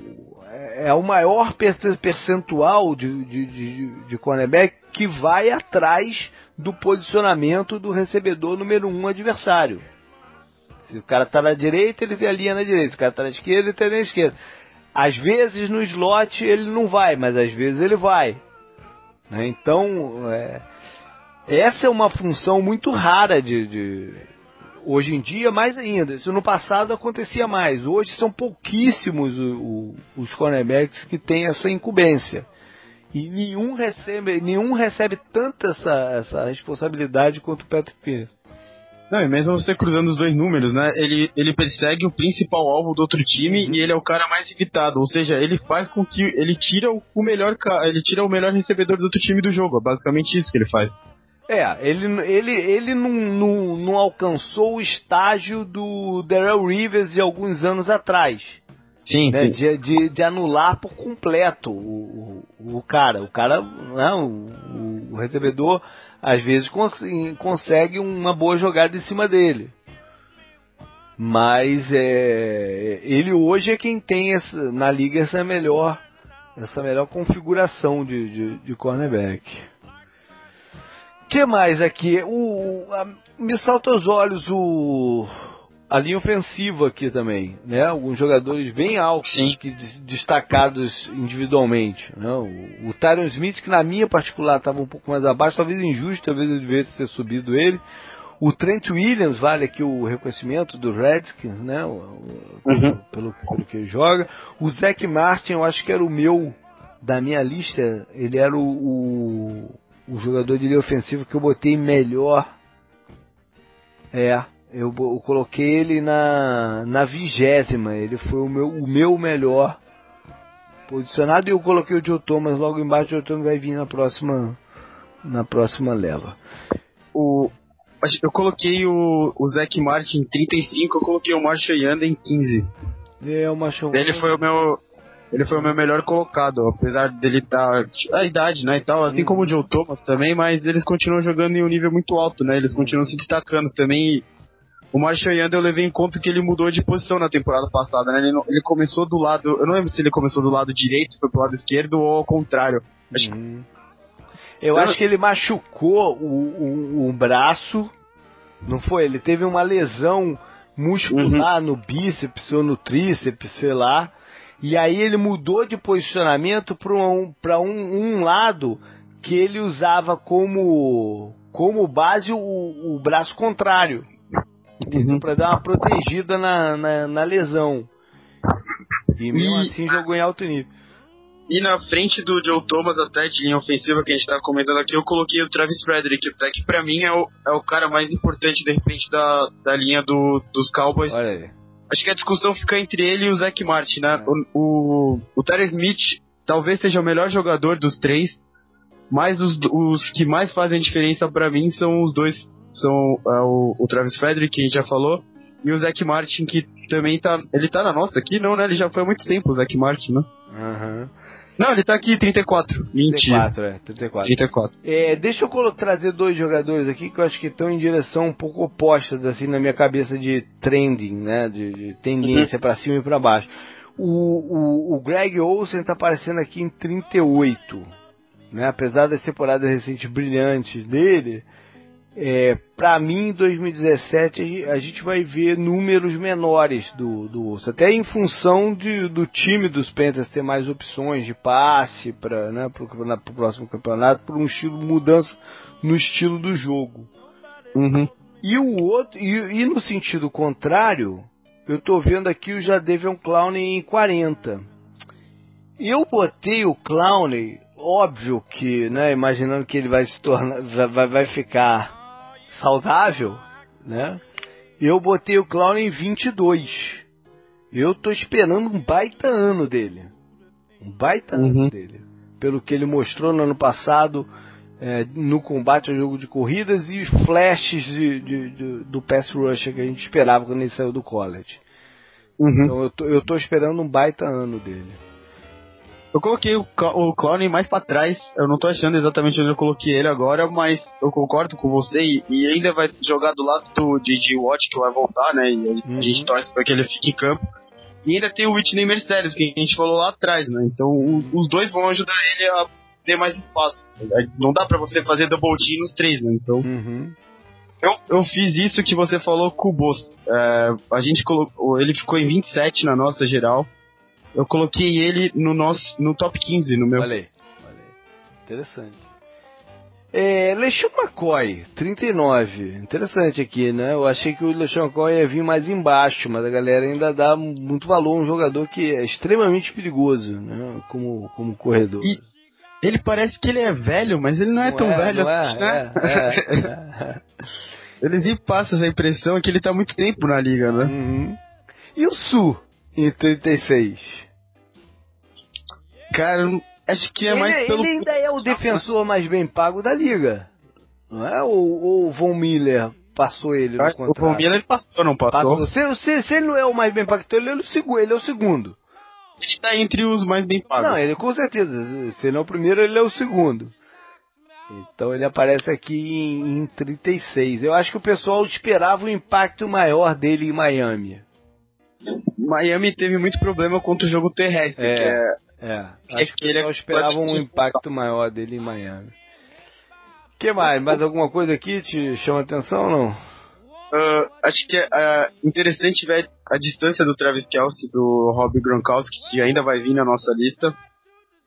Speaker 1: é o maior percentual de, de, de, de cornerback que vai atrás do posicionamento do recebedor número um adversário. Se o cara está na direita, ele alinha na direita. Se o cara está na esquerda, ele está na esquerda. Às vezes no slot ele não vai, mas às vezes ele vai. Né? Então, é, essa é uma função muito rara de, de, Hoje em dia, mais ainda. Isso no passado acontecia mais. Hoje são pouquíssimos o, o, os cornerbacks que têm essa incumbência. E nenhum recebe, nenhum recebe tanta essa, essa responsabilidade quanto o Patrick Pierce.
Speaker 2: Não, e mesmo você cruzando os dois números, né? Ele, ele persegue o principal alvo do outro time uhum. e ele é o cara mais evitado. Ou seja, ele faz com que ele tira o, o melhor ele tira o melhor recebedor do outro time do jogo. É basicamente isso que ele faz.
Speaker 1: É, ele, ele, ele não, não, não alcançou o estágio do Darrell Rivers de alguns anos atrás.
Speaker 2: Sim,
Speaker 1: né?
Speaker 2: sim.
Speaker 1: De, de, de, anular por completo o, o, o cara. O cara, né? o, o recebedor, às vezes cons consegue uma boa jogada em cima dele. Mas é, ele hoje é quem tem essa, na liga essa melhor, essa melhor configuração de, de, de cornerback. que mais aqui? O, a, me salta aos olhos o a linha ofensiva aqui também, né? Alguns jogadores bem altos,
Speaker 2: Sim.
Speaker 1: que destacados individualmente. Né? O, o Tyron Smith, que na minha particular estava um pouco mais abaixo, talvez injusto, talvez eu devesse ter subido ele. O Trent Williams vale aqui o reconhecimento do Redskins, né?
Speaker 2: Uhum.
Speaker 1: Pelo, pelo que joga. O Zach Martin, eu acho que era o meu da minha lista. Ele era o, o, o jogador de linha ofensiva que eu botei melhor. É, eu, eu, coloquei ele na, na vigésima. Ele foi o meu, o meu melhor posicionado. E eu coloquei o Joe Thomas logo embaixo. O Joe Thomas vai vir na próxima, na próxima leva.
Speaker 2: O, eu coloquei o, o Zac Martin em 35. Eu coloquei o Marshall Yanda em 15.
Speaker 1: É, o Marshall
Speaker 2: Ele foi o meu. Ele foi o meu melhor colocado, apesar dele estar. Tá, a idade, né? E tal, assim como o Joe Thomas também, mas eles continuam jogando em um nível muito alto, né? Eles continuam se destacando também. O Marshall Yanda eu levei em conta que ele mudou de posição na temporada passada, né? Ele, ele começou do lado. Eu não lembro se ele começou do lado direito, foi pro lado esquerdo ou ao contrário.
Speaker 1: Acho, uhum. Eu, eu acho que ele machucou o, o, o, braço. Não foi? Ele teve uma lesão muscular uhum. no bíceps ou no tríceps, sei lá. E aí ele mudou de posicionamento para um, pra um, um lado que ele usava como, como base o, o braço contrário uhum. para dar uma protegida na, na, na lesão. E mesmo e, assim jogou em alto nível.
Speaker 2: E na frente do Joe Thomas, até de linha ofensiva que a gente tá comentando aqui, eu coloquei o Travis Frederick, até que pra mim é o, é o cara mais importante, de repente, da, da linha do, dos Cowboys.
Speaker 1: Olha aí.
Speaker 2: Acho que a discussão fica entre ele e o Zach Martin, né? É. O, o, o Terry Smith talvez seja o melhor jogador dos três, mas os, os que mais fazem diferença para mim são os dois são é, o, o, Travis Frederick, que a gente já falou, e o Zac Martin, que também tá. Ele tá na nossa aqui? Não, né? Ele já foi há muito tempo, o Zac Martin, né?
Speaker 1: Aham. Uhum.
Speaker 2: Não, ele tá aqui 34. Mentira.
Speaker 1: 34, é, 34.
Speaker 2: 34.
Speaker 1: É, deixa eu trazer dois jogadores aqui que eu acho que estão em direção um pouco opostas, assim, na minha cabeça de trending, né? De, de tendência uhum. para cima e para baixo. O, o, o Greg Olsen tá aparecendo aqui em 38. né? Apesar das temporadas recentes brilhantes dele, é, para mim, em 2017, a gente vai ver números menores do, do Urso, até em função de, do time dos Panthers ter mais opções de passe para né, o próximo campeonato, por um estilo mudança no estilo do jogo.
Speaker 2: Uhum.
Speaker 1: E o outro, e, e, no sentido contrário, eu tô vendo aqui o Jadavion Clowney em 40. Eu botei o Clowney, óbvio que, né, imaginando que ele vai se tornar, vai, vai ficar saudável, né? Eu botei o Clown em 22. Eu tô esperando um baita ano dele. Um baita uhum. ano dele. Pelo que ele mostrou no ano passado é, no combate ao jogo de corridas e flashes de, de, de, do pass rusher que a gente esperava quando ele saiu do college. Uhum. Então eu tô, eu tô esperando um baita ano dele.
Speaker 2: Eu coloquei o, o Clowney mais para trás. Eu não tô achando exatamente onde eu coloquei ele agora, mas eu concordo com você. E, e ainda vai jogar do lado do DJ Watt, que vai voltar, né? E uhum. a gente torce para que ele fique em campo. E ainda tem o Whitney Mercedes, que a gente falou lá atrás, né? Então o, os dois vão ajudar ele a ter mais espaço. Não dá para você fazer double team nos três, né? Então.
Speaker 1: Uhum.
Speaker 2: Eu, eu fiz isso que você falou com o Bosto. É, a gente colocou. Ele ficou em 27 na nossa geral. Eu coloquei ele no nosso no top 15 no meu.
Speaker 1: Olha aí, olha aí. Interessante. É, McCoy, 39. Interessante aqui, né? Eu achei que o LeSean McCoy ia vir mais embaixo, mas a galera ainda dá muito valor a um jogador que é extremamente perigoso, né? Como, como corredor.
Speaker 2: E ele parece que ele é velho, mas ele não é tão é, velho assim,
Speaker 1: é, né? É, é.
Speaker 2: Eles me passam essa impressão que ele tá muito tempo na liga, né?
Speaker 1: Uhum. E o Su? Em 36.
Speaker 2: Cara, acho que é
Speaker 1: ele,
Speaker 2: mais pelo...
Speaker 1: Ele ainda é o defensor mais bem pago da liga. Não é? Ou o Von Miller passou ele no contrato?
Speaker 2: O Von Miller ele passou, não passou? passou.
Speaker 1: Se, se, se, ele não é o mais bem pago, então ele é o segundo. Ele é o segundo.
Speaker 2: Ele tá entre os mais bem pagos.
Speaker 1: Não, ele com certeza. Se ele não é o primeiro, ele é o segundo. Então ele aparece aqui em, em 36. Eu acho que o pessoal esperava um impacto maior dele em Miami.
Speaker 2: Miami teve muito problema contra o jogo terrestre,
Speaker 1: é,
Speaker 2: que é.
Speaker 1: É, acho que, ele é esperava um impacto maior dele em Miami. Que mais? Mais alguma coisa aqui te chama atenção ou não?
Speaker 2: Uh, acho que é uh, interessante ver a distância do Travis Kelsey do Rob Gronkowski, que ainda vai vir na nossa lista.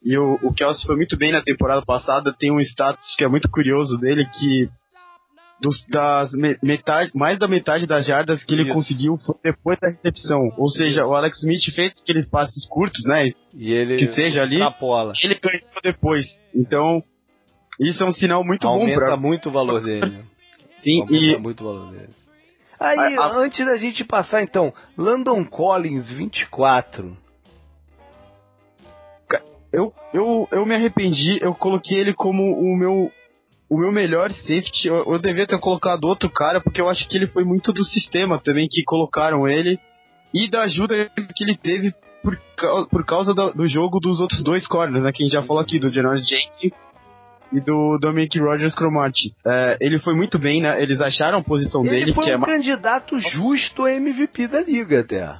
Speaker 2: E o, o Kelsey foi muito bem na temporada passada, tem um status que é muito curioso dele, que dos, das metade, mais da metade das jardas que ele Isso. conseguiu foi depois da recepção. Ou seja, Isso. o Alex Smith fez aqueles passes curtos, né?
Speaker 1: E ele
Speaker 2: que seja ali. Ele ganhou depois. Então, isso é um sinal muito
Speaker 1: Aumenta
Speaker 2: bom para
Speaker 1: muito o valor dele.
Speaker 2: Sim,
Speaker 1: Aumenta
Speaker 2: e
Speaker 1: muito o valor dele. Aí, a, a... antes da gente passar então, Landon Collins 24.
Speaker 2: Eu, eu, eu me arrependi, eu coloquei ele como o meu o meu melhor safety, eu, eu devia ter colocado outro cara, porque eu acho que ele foi muito do sistema também que colocaram ele e da ajuda que ele teve por, por causa do, do jogo dos outros dois corners, né? Que a gente já falou aqui, do Janoris Jenkins e do Dominic Rogers Cromartie. É, ele foi muito bem, né? Eles acharam a posição
Speaker 1: ele
Speaker 2: dele.
Speaker 1: Ele foi
Speaker 2: que
Speaker 1: um
Speaker 2: é
Speaker 1: candidato justo a MVP da liga até.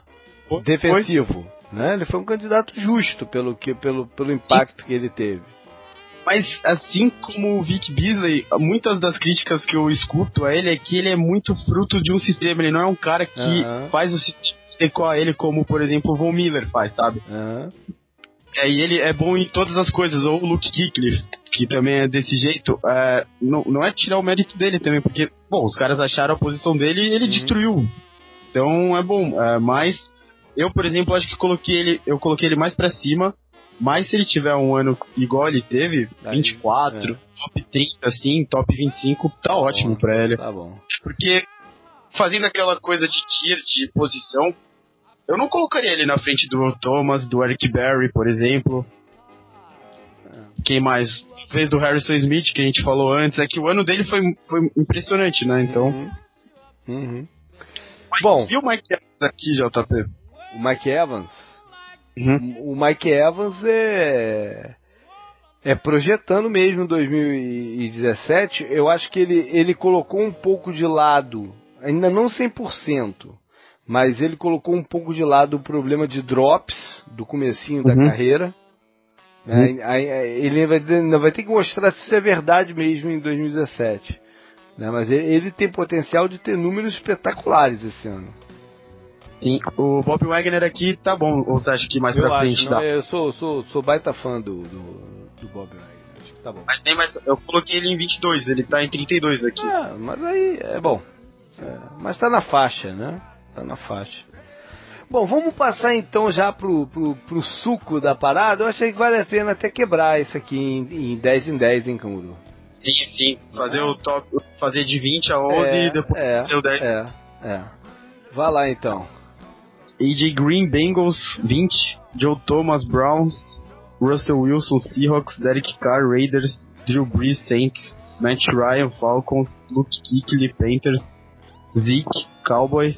Speaker 1: Foi, Defensivo. Foi. Né? Ele foi um candidato justo pelo, que, pelo, pelo impacto Sim. que ele teve.
Speaker 2: Mas assim como o Vic Beasley, muitas das críticas que eu escuto a ele é que ele é muito fruto de um sistema. Ele não é um cara que uhum. faz o sistema adequar ele como, por exemplo, o Von Miller faz, sabe?
Speaker 1: Uhum.
Speaker 2: É, e ele é bom em todas as coisas, ou o Luke Kickley, que também é desse jeito. É, não, não é tirar o mérito dele também, porque, bom, os caras acharam a posição dele e ele uhum. destruiu. Então é bom. É, mas eu, por exemplo, acho que coloquei ele, eu coloquei ele mais para cima mas se ele tiver um ano igual ele teve, Aí, 24, é. top 30, assim, top 25, tá, tá ótimo
Speaker 1: bom,
Speaker 2: pra ele.
Speaker 1: Tá bom.
Speaker 2: Porque fazendo aquela coisa de tier, de posição, eu não colocaria ele na frente do Thomas, do Eric Berry, por exemplo. É. Quem mais? Fez do Harrison Smith, que a gente falou antes, é que o ano dele foi, foi impressionante, né? Então.
Speaker 1: Uhum. Uhum. Bom.
Speaker 2: E o Mike Evans aqui, JP?
Speaker 1: O Mike Evans? Uhum. O Mike Evans é é projetando mesmo 2017, eu acho que ele, ele colocou um pouco de lado, ainda não 100%, mas ele colocou um pouco de lado o problema de drops do comecinho uhum. da carreira, Hum. Aí, aí, ele vai, vai ter que mostrar se isso é verdade mesmo em 2017. Né? Mas ele, ele tem potencial de ter números espetaculares esse ano.
Speaker 2: Sim, o Bob Wagner aqui tá bom, ou você acha que mais eu pra acho, frente
Speaker 1: dá? Eu sou, sou, sou baita fã do, do, do Bob Wagner, acho que tá bom.
Speaker 2: Mas nem mais, eu coloquei ele em 22, ele tá em 32 aqui.
Speaker 1: Ah, mas aí é bom. É, mas tá na faixa, né? Tá na faixa. Bom, vamos passar então já pro, pro, pro suco da parada. Eu achei que vale a pena até quebrar isso aqui em, em 10 em 10, hein, Canguru?
Speaker 2: Sim, sim. Fazer o top, fazer de 20 a 11 é, e depois
Speaker 1: é, fazer o 10. É, é. Vá lá então.
Speaker 2: AJ Green, Bengals, 20. Joe Thomas, Browns. Russell Wilson, Seahawks. Derek Carr, Raiders. Drew Brees, Saints. Matt Ryan, Falcons. Luke Kuechly, Panthers. Zeke, Cowboys.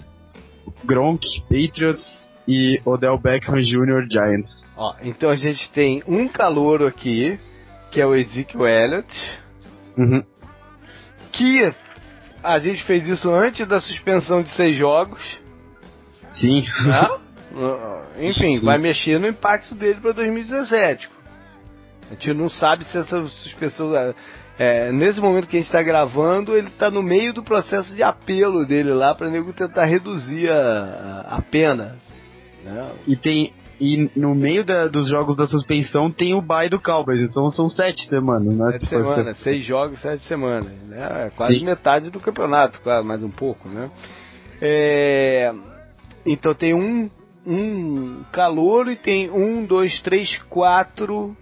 Speaker 2: Gronk, Patriots. E Odell Beckham Jr., Giants.
Speaker 1: Ó, então a gente tem um calouro aqui, que é o Ezekiel Elliott.
Speaker 2: Uhum.
Speaker 1: Que a gente fez isso antes da suspensão de seis jogos.
Speaker 2: Sim.
Speaker 1: Né? Enfim, Sim. vai mexer no impacto dele para 2017. A gente não sabe se essa suspensão. É, é, nesse momento que a gente está gravando, ele está no meio do processo de apelo dele lá para nego tentar reduzir a, a pena. Né?
Speaker 2: E tem e no meio da, dos jogos da suspensão tem o bye do Cowboys, então são sete semanas, né?
Speaker 1: Sete semanas, seis jogos, sete semanas. Né? É quase Sim. metade do campeonato, quase, mais um pouco, né? É, então tem um, um calor e tem um, dois, três, quatro,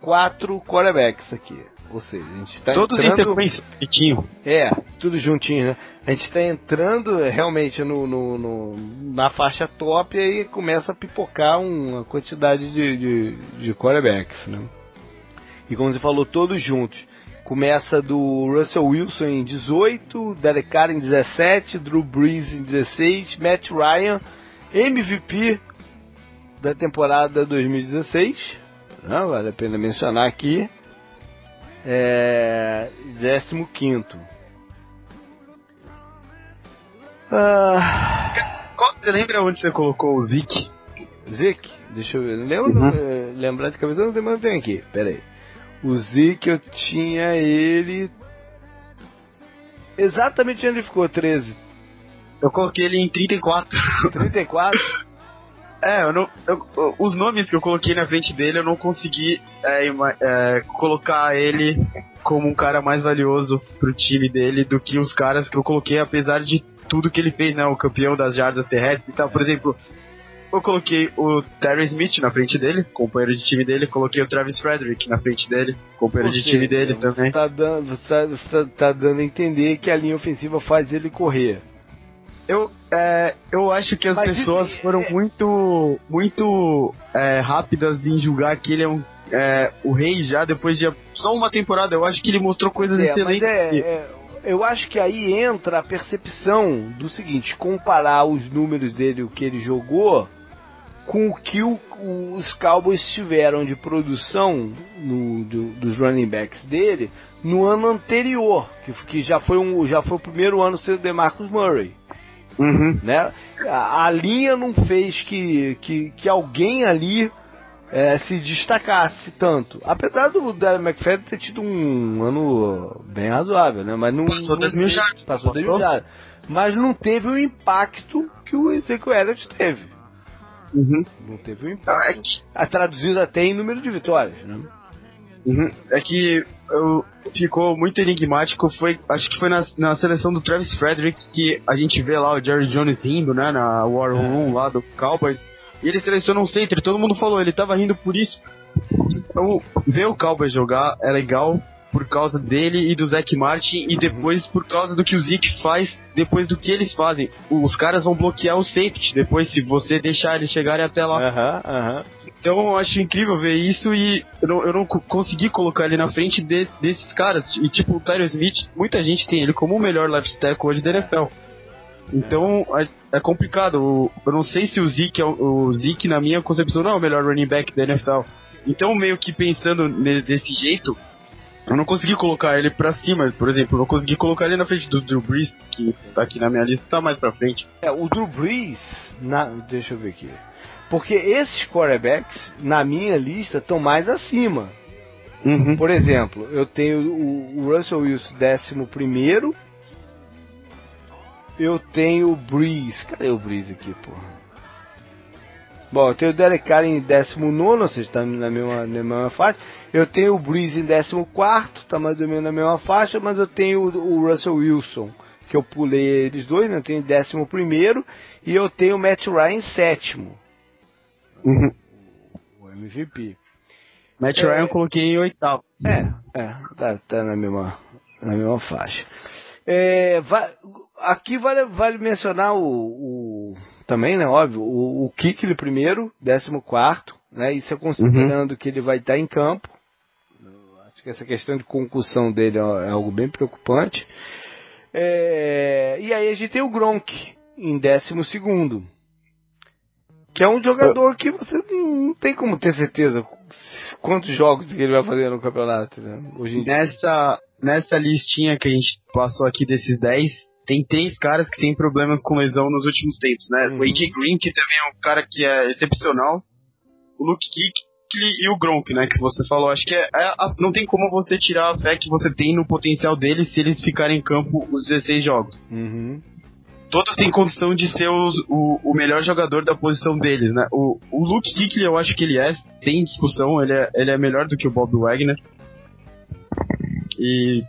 Speaker 1: quatro quarterbacks aqui. Ou seja, a gente está
Speaker 2: Todos
Speaker 1: entrando...
Speaker 2: em
Speaker 1: É, tudo juntinho, né? A gente está entrando realmente no, no, no, na faixa top e aí começa a pipocar uma quantidade de, de, de quarterbacks, né? E como você falou, todos juntos. Começa do Russell Wilson em 18, Derek Carr em 17, Drew Brees em 16, Matt Ryan, MVP da temporada 2016. Não, vale a pena mencionar aqui. É, 15.
Speaker 2: Ah, você lembra onde você colocou o Zik?
Speaker 1: Zik? Deixa eu ver. Lembro, uhum. lembrar de cabeça, não tem, mais tem aqui. Pera aí. O Zik eu tinha ele. Exatamente onde ele ficou, 13.
Speaker 2: Eu coloquei ele em 34.
Speaker 1: 34?
Speaker 2: é, eu não, eu, os nomes que eu coloquei na frente dele, eu não consegui é, é, colocar ele como um cara mais valioso pro time dele do que os caras que eu coloquei, apesar de tudo que ele fez, né? O campeão das jardas terrestres e tal. Por exemplo, eu coloquei o Terry Smith na frente dele, companheiro de time dele, coloquei o Travis Frederick na frente dele, companheiro de time dele
Speaker 1: você
Speaker 2: também.
Speaker 1: Tá dando, você, tá, você tá, tá dando a entender que a linha ofensiva faz ele correr.
Speaker 2: Eu, é, eu acho que as Mas pessoas isso, foram é... muito, muito é, rápidas em julgar que ele é, um, é, o rei já depois de só uma temporada. Eu acho que ele mostrou coisas é, excelentes.
Speaker 1: É, é, eu acho que aí entra a percepção do seguinte: comparar os números dele, o que ele jogou, com o que o, os Cowboys tiveram de produção no, do, dos running backs dele no ano anterior, que, que já, foi um, já foi o primeiro ano ser o DeMarcus Murray.
Speaker 2: Uhum.
Speaker 1: Né? A, a, linha não fez que, que, que alguém ali é, se destacasse tanto. Apesar do Darren McFadden ter tido um ano bem razoável, né? Mas não,
Speaker 2: passou 10 mil jardas.
Speaker 1: Passou 10 mil jardas. Mas não teve o impacto que o Ezekiel Elliott teve.
Speaker 2: Uhum.
Speaker 1: Não teve o impacto. É que... Traduzido até em número de vitórias, né?
Speaker 2: Uhum. É que eu, ficou muito enigmático. Foi, acho que foi na, na seleção do Travis Frederick que a gente vê lá o Jerry Jones rindo, né? Na War Room é. lá do Cowboys. E ele seleciona um center, todo mundo falou, ele tava rindo por isso. Então, ver o Cowboys jogar é legal por causa dele e do Zac Martin e depois por causa do que o Zeke faz depois do que eles fazem. Os caras vão bloquear o safety depois se você deixar eles chegarem até lá.
Speaker 1: Aham, aham.
Speaker 2: Então eu acho incrível ver isso e eu não, eu não consegui colocar ele na frente de, desses caras. E tipo, o Tyler Smith, muita gente tem ele como o melhor left tackle hoje da NFL. Então é, é complicado. Eu não sei se o Zeke, é o, o Zeke, na minha concepção, não é o melhor running back da NFL. Então, meio que pensando desse jeito, eu não consegui colocar ele pra cima, por exemplo. Eu não consegui colocar ele na frente do Drew Brees, que tá aqui na minha lista, tá mais pra frente.
Speaker 1: É, o Drew Brees, na, deixa eu ver aqui. Porque esses quarterbacks, na minha lista, estão mais acima.
Speaker 2: Uhum.
Speaker 1: Por exemplo, eu tenho o, o Russell Wilson décimo primeiro. Eu tenho o Breeze. Cadê o Breeze aqui, porra? Bom, eu tenho o Derek Carr em 19, ou seja, está na mesma, na mesma faixa. Eu tenho o Breeze em 14, está mais ou menos na mesma faixa, mas eu tenho o, o Russell Wilson, que eu pulei eles dois, né? eu tenho em 11 e eu tenho o Matt Ryan em sétimo.
Speaker 2: Uhum.
Speaker 1: O MVP.
Speaker 2: Matt é, Ryan eu coloquei em oitavo.
Speaker 1: É, é, tá, tá na, mesma, na mesma faixa. É, vai, aqui vale, vale mencionar o, o também, né? Óbvio, o, o Kikli primeiro, décimo quarto, né? Isso é considerando uhum. que ele vai estar em campo. Acho que essa questão de concussão dele é, é algo bem preocupante. É, e aí a gente tem o Gronk em décimo segundo. Que é um jogador que você não tem como ter certeza quantos jogos ele vai fazer no campeonato, né?
Speaker 2: Hoje em nessa, nessa listinha que a gente passou aqui desses 10, tem três caras que têm problemas com lesão nos últimos tempos, né? Uhum. O AJ Green, que também é um cara que é excepcional. O Luke Kick e o Gronk, né? Que você falou. Acho que é, é, não tem como você tirar a fé que você tem no potencial deles se eles ficarem em campo os 16 jogos.
Speaker 1: Uhum.
Speaker 2: Todos têm condição de ser os, o, o melhor jogador da posição deles, né? O, o Luke Kuechly, eu acho que ele é, sem discussão, ele é, ele é melhor do que o Bob Wagner. E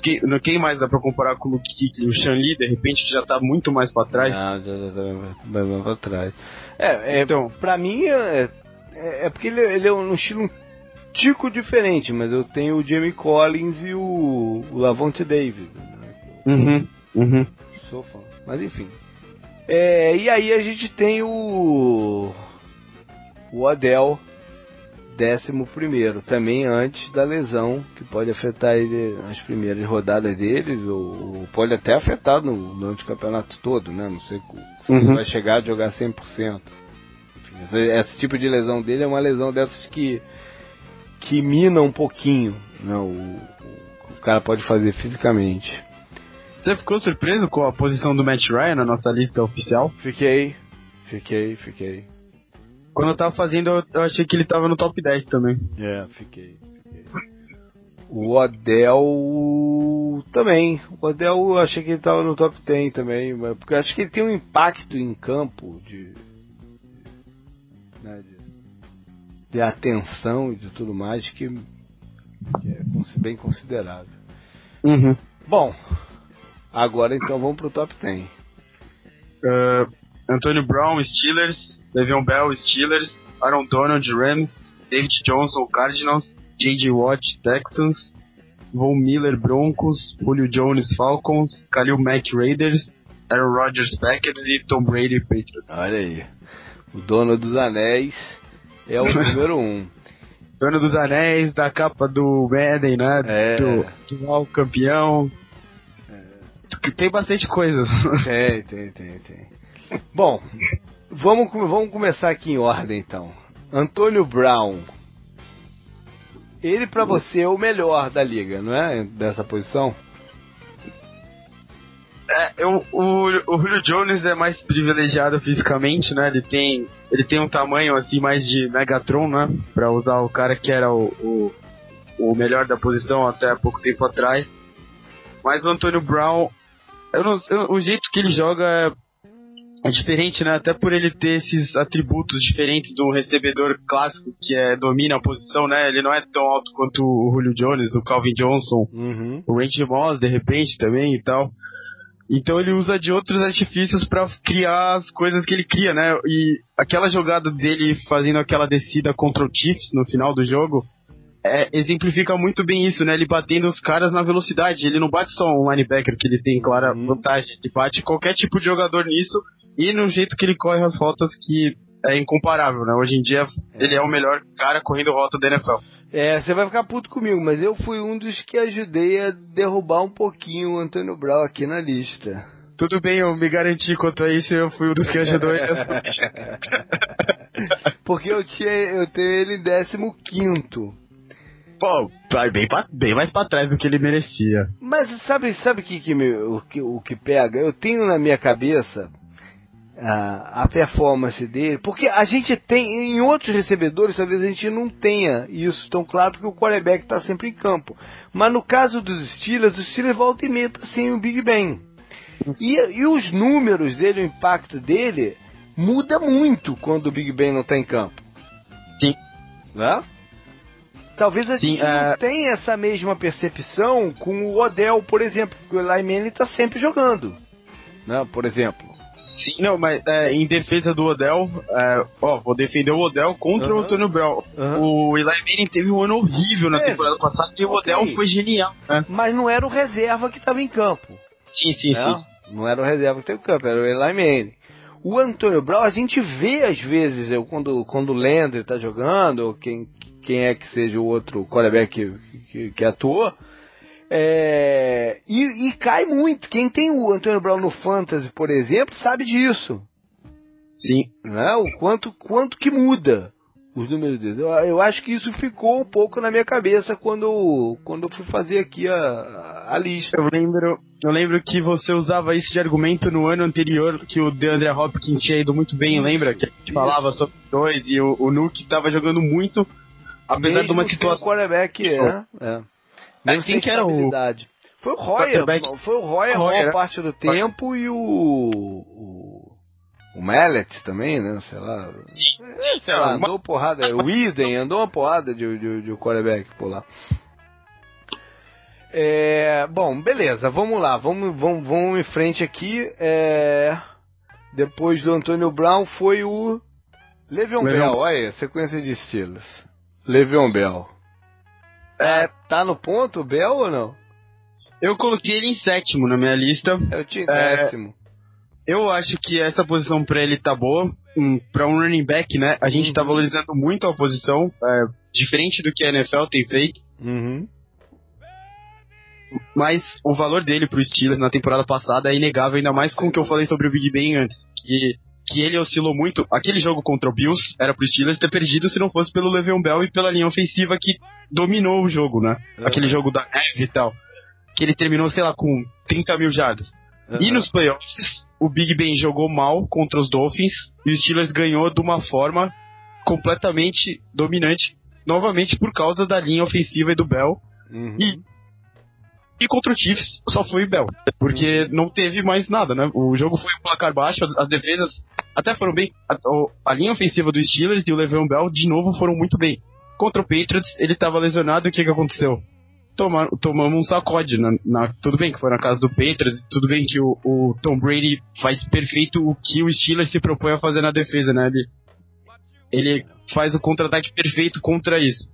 Speaker 2: quem, quem mais dá pra comparar com o Luke Kuechly? O Sean Lee, de repente, já tá muito mais pra trás.
Speaker 1: Ah, já, já tá mais pra trás. É, é então, pra mim, é, é, é porque ele, ele é um estilo um tico diferente, mas eu tenho o Jamie Collins e o, o Lavonte Davis. Né?
Speaker 2: Uhum, uhum.
Speaker 1: Sou fã. Mas enfim. É, e aí a gente tem o. O Odell, décimo primeiro, também antes da lesão, que pode afetar ele nas primeiras rodadas deles, ou, ou pode até afetar no, no campeonato todo, né? Não sei se uhum. vai chegar a jogar 100%. Esse, esse, tipo de lesão dele é uma lesão dessas que, que mina um pouquinho né? o, o, o cara pode fazer fisicamente.
Speaker 2: Você ficou surpreso com a posição do Matt Ryan na nossa lista oficial?
Speaker 1: Fiquei, fiquei, fiquei.
Speaker 2: Quando eu tava fazendo, eu achei que ele tava no top 10 também.
Speaker 1: É, fiquei, fiquei. O Odell também. O Odell eu achei que ele tava no top 10 também. Porque eu acho que ele tem um impacto em campo de. Né, de, de atenção e de tudo mais que, que é bem considerável.
Speaker 2: Uhum.
Speaker 1: Bom, Agora então vamos pro top 10.
Speaker 2: Uh, Antônio Brown, Steelers, Le'Veon Bell, Steelers, Aaron Donald, Rams, David Johnson, Cardinals, J.J. Watt, Texans, Von Miller, Broncos, Julio Jones, Falcons, Khalil Mack, Raiders, Aaron Rodgers, Packers e Tom Brady, Patriots.
Speaker 1: Olha aí, o dono dos anéis é o número um.
Speaker 2: Dono dos anéis, da capa do Madden, né?
Speaker 1: É.
Speaker 2: Do, do campeão, tem bastante coisa.
Speaker 1: Tem, tem, tem, tem. Bom, vamos, vamos começar aqui em ordem então. Antônio Brown. Ele para você é o melhor da liga, não é? Dessa posição?
Speaker 2: É, eu, o, o Julio Jones é mais privilegiado fisicamente, né? Ele tem, ele tem um tamanho assim mais de Megatron, né? Pra usar o cara que era o, o, o melhor da posição até pouco tempo atrás. Mas o Antônio Brown eu não, eu, o jeito que ele joga é, é, diferente, né? Até por ele ter esses atributos diferentes do recebedor clássico que é domina a posição, né? Ele não é tão alto quanto o Julio Jones, o Calvin Johnson,
Speaker 1: uhum.
Speaker 2: o Randy Moss, de repente, também e tal. Então ele usa de outros artifícios para criar as coisas que ele cria, né? E aquela jogada dele fazendo aquela descida contra o Chiefs no final do jogo, é, exemplifica muito bem isso, né? Ele batendo os caras na velocidade. Ele não bate só um linebacker que ele tem clara uhum. vantagem. Ele bate qualquer tipo de jogador nisso e no jeito que ele corre as rotas que é incomparável, né? Hoje em dia é. ele é o melhor cara correndo rota da NFL.
Speaker 1: É, você vai ficar puto comigo, mas eu fui um dos que ajudei a derrubar um pouquinho o Antônio Brown aqui na lista.
Speaker 2: Tudo bem, eu me garanti quanto a isso, eu fui um dos que ajudou ele a
Speaker 1: Porque eu tinha, eu tenho ele em 15
Speaker 2: Pô, bem, pra, bem mais pra trás do que ele merecia.
Speaker 1: Mas sabe, sabe que, que me, o, que, o que pega? Eu tenho na minha cabeça a, a performance dele, porque a gente tem, em outros recebedores, talvez a gente não tenha isso tão claro, porque o quarterback está sempre em campo. Mas no caso dos Steelers, os Steelers volta e meia tá sem o Big Ben. E, e os números dele, o impacto dele, muda muito quando o Big Ben não está em campo.
Speaker 2: Sim.
Speaker 1: Né? Talvez a Sim, gente é... não tenha essa mesma percepção com o Odell, por exemplo, porque o Eli Manning está sempre jogando, né? Por exemplo.
Speaker 2: Sim, não, mas é, em defesa do Odell, é, ó, vou defender o Odell contra o Antônio Brown. O Eli Manning teve um ano horrível na temporada passada e o okay. Odell foi genial. Né?
Speaker 1: Mas não era o reserva que estava em campo.
Speaker 2: Sim, sim,
Speaker 1: não?
Speaker 2: sim.
Speaker 1: Não era o reserva que estava em campo, era o Eli Manning. O Antônio Brown, a gente vê às vezes, eu, quando, quando o Landry está jogando, ou quem, quem é que seja o outro quarterback que, que, que atuou, é, e, e, cai muito. Quem tem o Antônio Brown no Fantasy, por exemplo, sabe disso.
Speaker 2: Sim.
Speaker 1: Né? O quanto, quanto que muda os números dele. Eu, eu, acho que isso ficou um pouco na minha cabeça quando, quando eu fui fazer aqui a, a lista.
Speaker 2: Eu lembro, eu lembro que você usava isso de argumento no ano anterior, que o DeAndre Hopkins tinha ido muito bem, lembra? Que a gente falava sobre dois e o, o Nuke estava jogando muito, apesar Mesmo de uma situação.
Speaker 1: Quarterback, é, é.
Speaker 2: Mesmo quem que era o.
Speaker 1: Foi o Royer, foi o Royer a maior né? parte do tempo e o. o... O Mallet também, né? Sei lá.
Speaker 2: Sim.
Speaker 1: É, sei lá, andou porrada. O Iden andou uma porrada de, de, de quarterback por lá. É, bom, beleza, vamos lá, vamos, vamos, vamos em frente aqui. É, depois do Antônio Brown foi o Le'Veon Bell, olha, sequência de estilos. Le'Veon Bell. É, tá no ponto o Bell ou não?
Speaker 2: Eu coloquei ele em sétimo na minha lista.
Speaker 1: Eu tinha é, décimo.
Speaker 2: Eu acho que essa posição pra ele tá boa. Um, pra um running back, né? A gente tá uhum. tá valorizando muito a posição. É, diferente do que a NFL tem feito.
Speaker 1: Uhum.
Speaker 2: Mas o valor dele pro Steelers na temporada passada é inegável, ainda mais com o que eu falei sobre o Big Ben antes. Que que ele oscilou muito. Aquele jogo contra o Bills era pro Steelers ter perdido se não fosse pelo Le'Veon Bell e pela linha ofensiva que dominou o jogo, né? Uhum. Aquele jogo da neve e tal. Que ele terminou, sei lá, com 30 mil jardas. Uhum. E nos playoffs, o Big Ben jogou mal contra os Dolphins e o Steelers ganhou de uma forma completamente dominante, novamente por causa da linha ofensiva e do Bell. Uhum. E e contra o Chiefs só foi Bell, porque não teve mais nada, né? O jogo foi um placar baixo, as, as defesas até foram bem. A, a, linha ofensiva dos Steelers e o Le'Veon Bell de novo foram muito bem. Contra o Patriots, ele estava lesionado e o que, que aconteceu? Tomar, tomamos um sacode. Na, na, tudo bem que foi na casa do Patriots, tudo bem que o, o, Tom Brady faz perfeito o que o Steelers se propõe a fazer na defesa, né? Ele, ele faz o contra-ataque perfeito contra isso.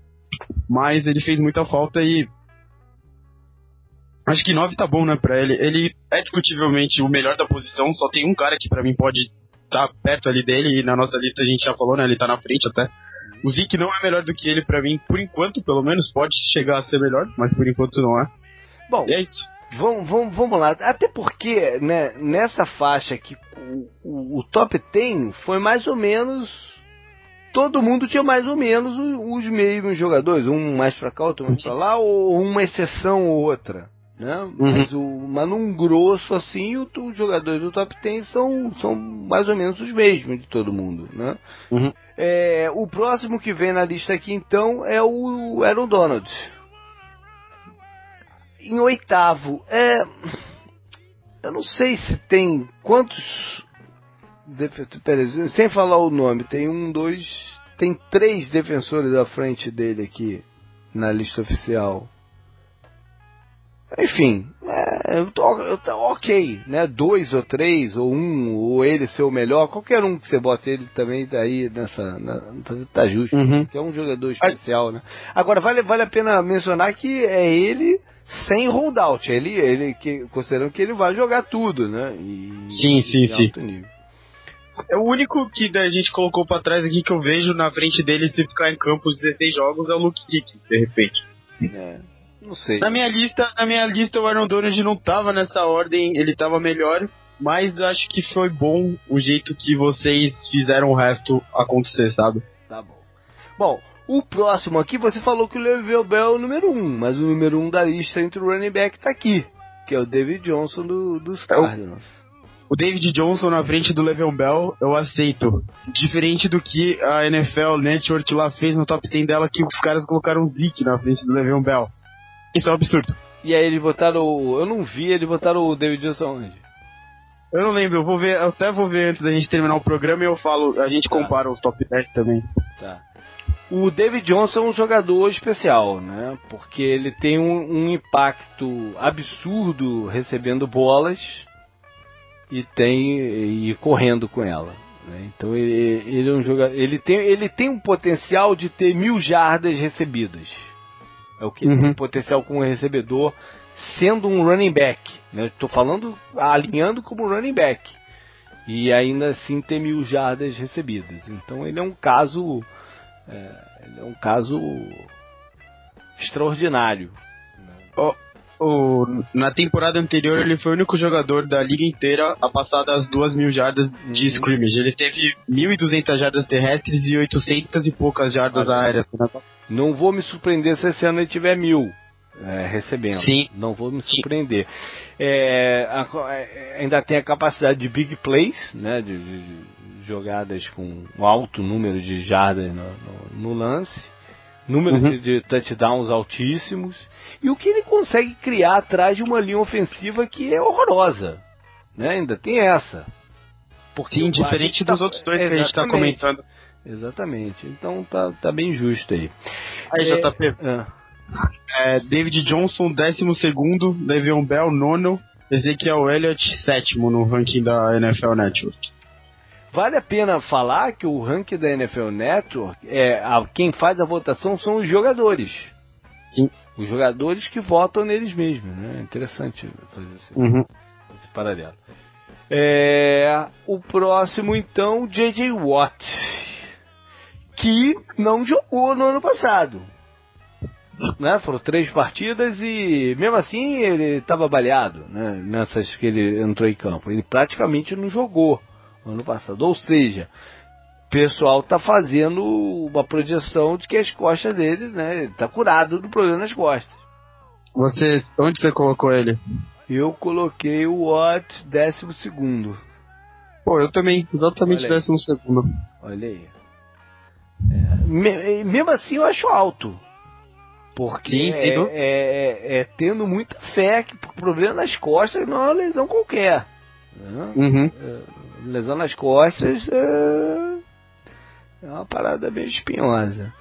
Speaker 2: Mas ele fez muita falta e Acho que 9 tá bom, né, pra ele. Ele é discutivelmente o melhor da posição, só tem um cara que para mim pode estar tá perto ali dele, e na nossa lista a gente já falou, né, ele tá na frente até. O Zeke não é melhor do que ele para mim, por enquanto, pelo menos, pode chegar a ser melhor, mas por enquanto não é.
Speaker 1: Bom, e é isso. Vamos, vamos, vamos lá. Até porque, né, nessa faixa que o, o, o top 10 foi mais ou menos todo mundo tinha mais ou menos os mesmos jogadores, um mais pra cá, outro mais pra lá, ou uma exceção ou outra né? Uhum. Mas, o, mas num grosso assim, os jogadores do top 10 são, são mais ou menos os mesmos de todo mundo, né?
Speaker 2: Uhum.
Speaker 1: É, o próximo que vem na lista aqui então é o Aaron Donald. Em oitavo, é, eu não sei se tem quantos peraí, sem falar o nome, tem um, dois, tem três defensores à frente dele aqui na lista oficial. Enfim, é, eu tô, eu tô, ok, né? Dois ou três, ou um, ou ele ser o melhor, qualquer um que você bota ele também daí tá nessa. Na, tá justo, uhum. que é um jogador especial, né? Agora, vale, vale a pena mencionar que é ele sem holdout, ele, ele que, considerando que ele vai jogar tudo, né? E,
Speaker 2: sim, sim, sim. É o único que a gente colocou para trás aqui que eu vejo na frente dele se ficar em campo 16 jogos é o Luke Kick, de repente.
Speaker 1: É. Não sei.
Speaker 2: Na minha lista, na minha lista o Aaron Donald não tava nessa ordem, ele tava melhor, mas acho que foi bom o jeito que vocês fizeram o resto acontecer, sabe?
Speaker 1: Tá bom. Bom, o próximo aqui, você falou que o Le'Veon Bell é o número 1, um, mas o número 1 um da lista entre o running back tá aqui, que é o David Johnson do, dos Cardinals.
Speaker 2: o David Johnson na frente do Le'Veon Bell, eu aceito. Diferente do que a NFL Network lá fez no top 100 dela, que os caras colocaram o Zeke na frente do Le'Veon Bell. Isso é um absurdo.
Speaker 1: E aí eles botaram o... Eu não vi, eles botaram o David Johnson onde?
Speaker 2: Eu não lembro, eu vou ver, eu até vou ver antes da gente terminar o programa e eu falo, a gente tá. compara os top 10 também.
Speaker 1: Tá. O David Johnson é um jogador especial, né? Porque ele tem um, um impacto absurdo recebendo bolas e tem e correndo com ela. Né? Então ele, ele é um jogador, ele tem ele tem um potencial de ter mil jardas recebidas. É o que uhum. tem potencial como recebedor, sendo um running back. Né? Estou falando alinhando como running back e ainda assim ter mil jardas recebidas. Então ele é um caso é, é um caso extraordinário.
Speaker 2: Oh, oh, na temporada anterior ele foi o único jogador da liga inteira a passar das duas mil jardas de uhum. scrimmage. Ele teve 1.200 jardas terrestres e 800 e poucas jardas aéreas.
Speaker 1: Não vou me surpreender se esse ano ele tiver mil. É, recebendo.
Speaker 2: Sim.
Speaker 1: Não vou me surpreender. É, a, é, ainda tem a capacidade de big plays, né, de, de, jogadas com um alto número de jardas no, no, no lance, número uhum. de, de, touchdowns altíssimos, e o que ele consegue criar atrás de uma linha ofensiva que é horrorosa. Né? Ainda tem essa.
Speaker 2: Porque Sim, diferente dos tá, outros dois que a gente está comentando.
Speaker 1: Exatamente. Então tá, tá bem justo aí.
Speaker 2: Aí, é, JP. Ah. É, David Johnson, 12 segundo, Le'Veon Bell, nono, Ezekiel Elliott, sétimo no ranking da NFL Network.
Speaker 1: Vale a pena falar que o ranking da NFL Network, é, a, quem faz a votação são os jogadores.
Speaker 2: Sim.
Speaker 1: Os jogadores que votam neles mesmos, né? Interessante fazer esse,
Speaker 2: uhum.
Speaker 1: esse paralelo. É, o próximo, então, J.J. Watt, que não jogou no ano passado. Né? Foram três partidas e mesmo assim ele estava baleado né? nessas que ele entrou em campo. Ele praticamente não jogou ano passado. Ou seja, o pessoal está fazendo uma projeção de que as costas dele, né, está curado do problema nas costas.
Speaker 2: Você, onde você colocou ele?
Speaker 1: Eu coloquei o Watt décimo segundo.
Speaker 2: Pô, eu também, exatamente décimo segundo.
Speaker 1: Olha aí. É, mesmo assim eu acho alto. Porque Sim, é, é, é, é, tendo muita fé que o problema nas costas não é uma lesão qualquer.
Speaker 2: Né? Uhum.
Speaker 1: É, lesão nas costas é, é uma parada bem espinhosa.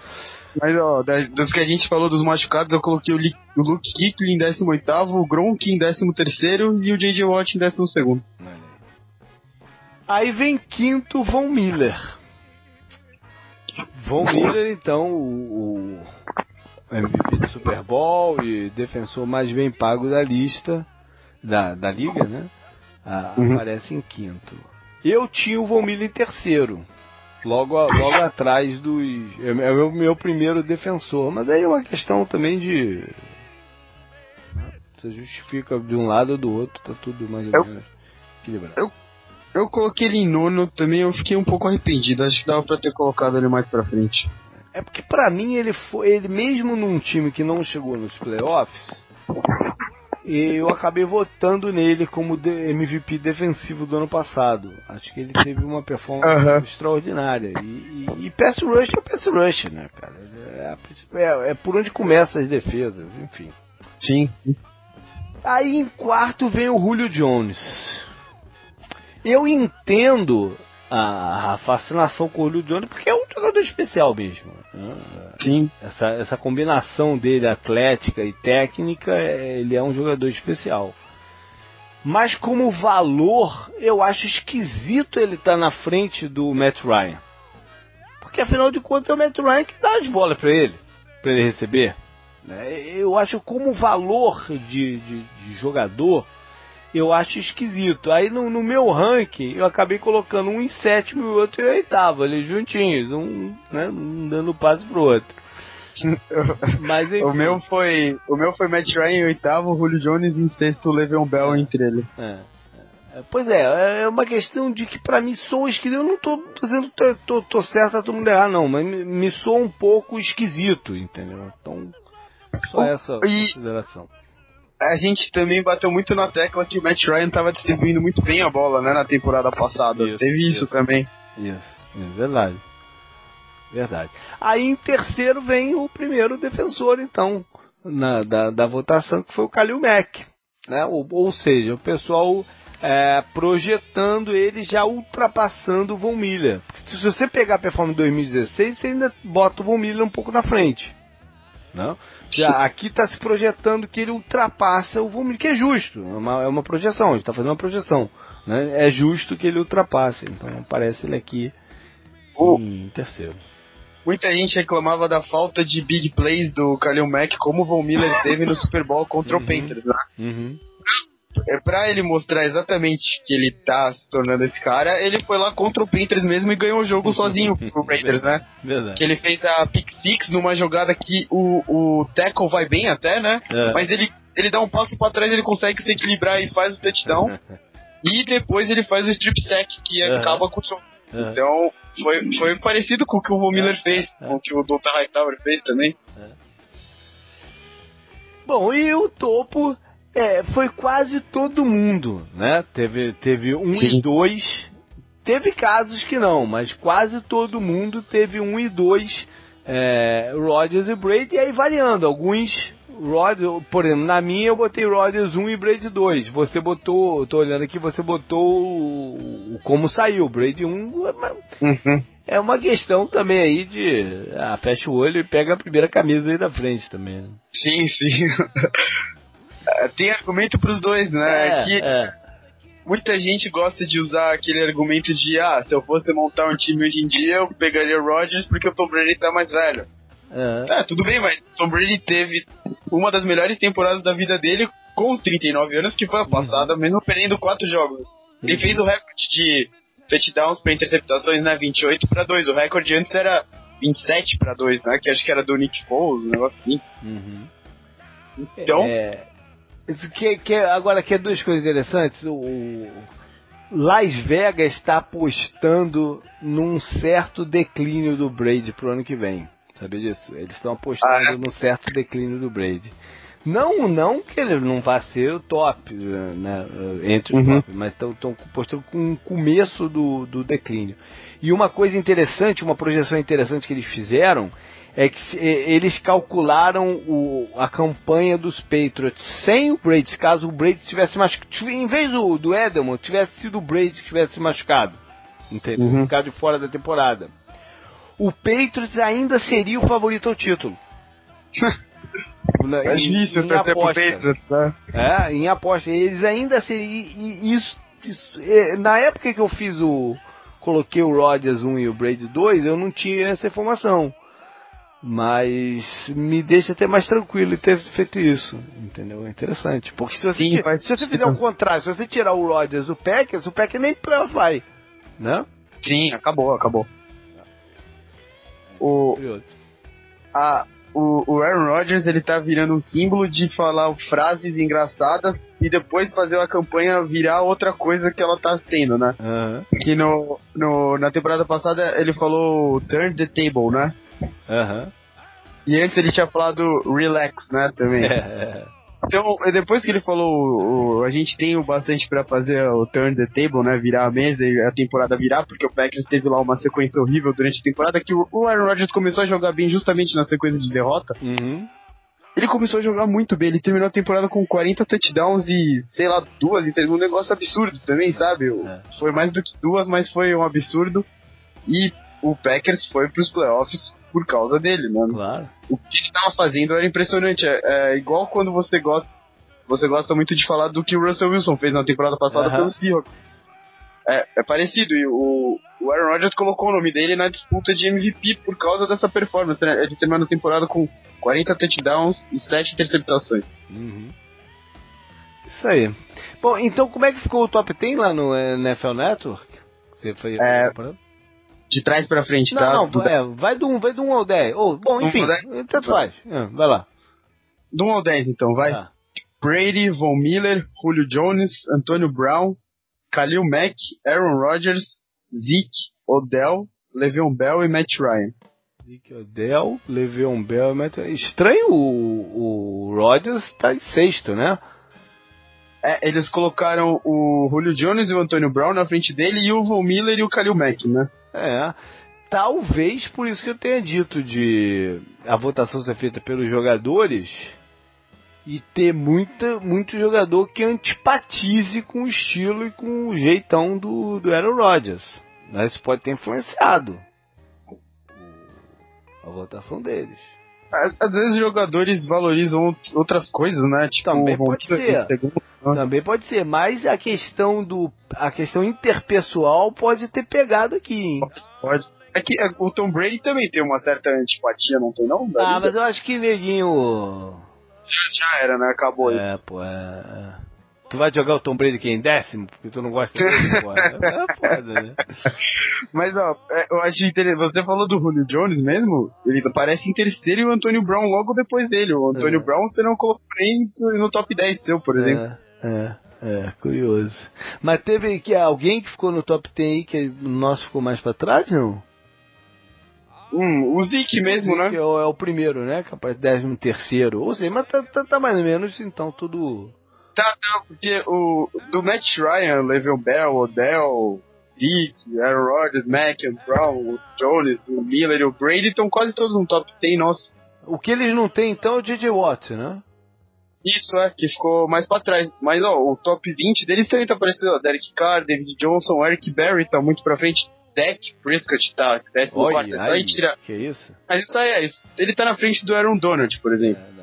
Speaker 2: Mas, ó, dos que a gente falou dos machucados, eu coloquei o, o Luke Kickley em 18, o Gronk em 13 e o J.J. Watt em 12.
Speaker 1: Aí vem quinto Von Miller. Von Miller, então, o, MVP do Super Bowl e defensor mais bem pago da lista, da, da liga, né? Ah, uhum. Aparece em quinto. Eu tinha o Von Miller em terceiro. Logo, logo atrás dos. É, é o meu, meu primeiro defensor. Mas aí é uma questão também de. Você justifica de um lado ou do outro, tá tudo mais ou menos equilibrado.
Speaker 2: Eu, eu coloquei ele em nono também, eu fiquei um pouco arrependido. Acho que dava pra ter colocado ele mais pra frente.
Speaker 1: É porque pra mim ele foi. Ele mesmo num time que não chegou nos playoffs, e eu acabei votando nele como MVP defensivo do ano passado. Acho que ele teve uma performance uhum. extraordinária. E, e, e pass rush é pass rush, né, cara? É, é, é, por onde começam as defesas, enfim.
Speaker 2: Sim.
Speaker 1: Aí em quarto vem o Julio Jones. Eu entendo a, fascinação com o Julio Jones porque é um jogador especial mesmo. Né?
Speaker 2: Sim.
Speaker 1: Essa, essa combinação dele atlética e técnica, ele é um jogador especial. Mas como valor, eu acho esquisito ele estar tá na frente do Matt Ryan. Porque afinal de contas é o Matt Ryan que dá as bolas para ele, para ele receber. Né? Eu acho como valor de, de, de jogador, eu acho esquisito. Aí no, no, meu ranking, eu acabei colocando um em sétimo e o outro em oitavo, ali juntinhos, um, né, um dando passo pro outro.
Speaker 2: Mas o meu foi o meu foi Matt Ryan em oitavo, Julio Jones em sexto, Le'Veon Bell é, entre eles.
Speaker 1: É, é. Pois é, é uma questão de que para mim soa esquisito. Eu não tô dizendo tô, tô, tô certo, tá todo mundo errar, não, mas me, me soa um pouco esquisito, entendeu? Então, só essa
Speaker 2: e,
Speaker 1: consideração.
Speaker 2: A gente também bateu muito na tecla que o Matt Ryan estava distribuindo muito bem a bola, né, na temporada passada. Isso, Teve isso, isso também.
Speaker 1: Isso, é verdade. Verdade. Aí em terceiro vem o primeiro defensor, então, na, da, da votação, que foi o Kalil Mack. Né? Ou, ou seja, o pessoal é, projetando ele já ultrapassando o Von Miller. se você pegar a performance de 2016, você ainda bota o Von Miller um pouco na frente. Não? Já, aqui está se projetando que ele ultrapassa o Von Miller, que é justo, é uma, é uma projeção, a gente está fazendo uma projeção. Né? É justo que ele ultrapasse, então aparece ele aqui oh. em terceiro.
Speaker 2: Muita gente reclamava da falta de big plays do Kalil Mack, como o Von Miller teve no Super Bowl contra uhum. o Panthers, né? Uhum. É pra ele mostrar exatamente que ele tá se tornando esse cara, ele foi lá contra o Panthers mesmo e ganhou o jogo sozinho pro Raiders, né? Verdade. Que ele fez a pick six numa jogada que o, o tackle vai bem até, né? É. Mas ele, ele dá um passo para trás, ele consegue se equilibrar e faz o touchdown. e depois ele faz o strip sack, que acaba com o jogo. Então, foi, foi parecido com o que o Von Miller fez, com o que o Dr. Hightower fez também.
Speaker 1: Bom, e o topo é, foi quase todo mundo, né? Teve, teve um Sim. e dois. Teve casos que não, mas quase todo mundo teve um e dois é, Rodgers e Brady, e aí variando. Alguns Rodgers, por exemplo, na minha eu botei Rodgers 1 e Brady 2. Você botou, tô olhando aqui, você botou o, como saiu, Brady 1. Uhum. É uma questão também aí de. Ah, fecha o olho e pega a primeira camisa aí da frente também. Né?
Speaker 2: Sim, sim. É, tem argumento pros dois, né? É, que é. muita gente gosta de usar aquele argumento de ah, se eu fosse montar um time hoje em dia, eu pegaria o Rodgers porque o Tom Brady tá mais velho. É. Tá, tudo bem, mas o Tom Brady teve uma das melhores temporadas da vida dele com 39 anos, que foi a passada, uhum. mesmo perdendo quatro jogos. Ele uhum. fez o recorde de touchdowns para interceptações, né? 28 para 2. O recorde antes era 27 para 2, né? Que acho que era do Nick Foles, um negócio assim. Uhum. Então,
Speaker 1: é, que, que, agora, que é duas coisas interessantes. O Las Vegas está apostando num certo declínio do Brady pro ano que vem. Sabe disso? Eles estão apostando ah, é? num certo declínio do Brady. Não, não que ele não vá ser o top, né, entre os uhum. top, mas estão apostando com o começo do, do declínio. E uma coisa interessante, uma projeção interessante que eles fizeram é que eles calcularam o, a campanha dos Patriots sem o Brady, caso o Brady tivesse machucado, em vez do, do Edelman, tivesse sido o Brady que tivesse machucado, entendeu? Uhum. Ficado de fora da temporada. O Patriots ainda seria o favorito ao título.
Speaker 2: é difícil torcer pro Patriots, né?
Speaker 1: É, em aposta. Eles ainda seriam. Isso, isso, é, na época que eu fiz o. Coloquei o Rodgers 1 e o Brady 2, eu não tinha essa informação. Mas me deixa até mais tranquilo ter feito isso. Entendeu? É interessante. Porque se você, Sim, tira, se você fizer o contrário, se você tirar o Rodgers do Packers, o Packers nem playoff vai. Né?
Speaker 2: Sim, acabou, acabou. O, a, o, o Aaron Rodgers ele tá virando um símbolo de falar frases engraçadas e depois fazer a campanha virar outra coisa que ela tá sendo, né? Uhum. Que no, no, na temporada passada ele falou turn the table, né? Aham. Uhum. E antes ele tinha falado relax, né, também. É. Então, depois que ele falou, o, a gente tem o bastante para fazer o turn the table, né, virar a mesa e a temporada virar, porque o Packers teve lá uma sequência horrível durante a temporada, que o, o Aaron Rodgers começou a jogar bem justamente na sequência de derrota. Uhum. Ele começou a jogar muito bem, ele terminou a temporada com 40 touchdowns e, sei lá, duas, um negócio absurdo também, sabe? É. Foi mais do que duas, mas foi um absurdo. E o Packers foi pros playoffs por causa dele, né? Claro. O que ele tava fazendo era impressionante. É, é, igual quando você gosta. Você gosta muito de falar do que o Russell Wilson fez na temporada passada uhum. pelo Seahawks. É, é parecido. E o, o Aaron Rodgers colocou o nome dele na disputa de MVP por causa dessa performance, né? Ele terminou a temporada com 40 touchdowns e 7 interceptações. Uhum.
Speaker 1: Isso aí. Bom, então como é que ficou o top 10 lá no NFL Network? Você foi
Speaker 2: é, de trás pra frente,
Speaker 1: não,
Speaker 2: tá?
Speaker 1: Não, do é, vai do 1, vai do 1 ao 10. Ou, bom, enfim, um tanto faz. É, vai lá.
Speaker 2: Do 1 ao 10, então, vai. Ah. Brady, Von Miller, Julio Jones, Antonio Brown, Khalil Mack, Aaron Rodgers, Zeke, Odell, Le'Veon Bell e Matt Ryan.
Speaker 1: Zeke, Odell, Le'Veon Bell e Matt Ryan. Estranho o, o Rodgers tá em sexto, né?
Speaker 2: É, eles colocaram o Julio Jones e o Antônio Brown na frente dele e o Von Miller e o Kalil Mack, né?
Speaker 1: É. Talvez por isso que eu tenha dito de a votação ser feita pelos jogadores e ter muita, muito jogador que antipatize com o estilo e com o jeitão do, do Aaron Rodgers. Né? Isso pode ter influenciado a votação deles.
Speaker 2: Às vezes jogadores valorizam outras coisas, né?
Speaker 1: Tipo, Também pode ser. Também pode ser, mas a questão do a questão interpessoal pode ter pegado aqui. Hein?
Speaker 2: Pode. É que é, o Tom Brady também tem uma certa antipatia, não tem não?
Speaker 1: Ah, mas eu acho que neguinho
Speaker 2: já, já era, né? Acabou
Speaker 1: é,
Speaker 2: isso.
Speaker 1: É, pô, é. Tu vai jogar o Tom Brady aqui em décimo? Porque tu não gosta dele, pô. É, foda, né?
Speaker 2: Mas, ó, é, eu acho interessante. Você falou do Julio Jones mesmo? Ele aparece em terceiro e o Antônio Brown logo depois dele. O Antônio é. Brown você não colocou nem no top 10 seu, por exemplo.
Speaker 1: É, é, é, curioso. Mas teve que alguém que ficou no top 10 aí que o nosso ficou mais pra trás, não?
Speaker 2: Hum, o Zik mesmo, o Zik
Speaker 1: né? É o, é o, primeiro, né? Capaz décimo terceiro. Ou seja, mas tá, tá, tá, mais ou menos então tudo.
Speaker 2: Tá, tá, porque o do Matt Ryan, Le'Veon Bell, Odell, Zeke, Aaron Rodgers, Mack, Brown, o Jones, o Miller e o Brady estão quase todos no top 10 nosso.
Speaker 1: O que eles não têm então é o DJ Watt, né?
Speaker 2: Isso, é, que ficou mais pra trás. Mas, ó, o top 20 deles também tá aparecendo, ó, Derek Carr, David Johnson, Eric Berry tá muito pra frente. Dak Prescott tá 14. É só aí tira.
Speaker 1: Que isso?
Speaker 2: Mas isso aí é isso. Ele tá na frente do Aaron Donald, por exemplo. É.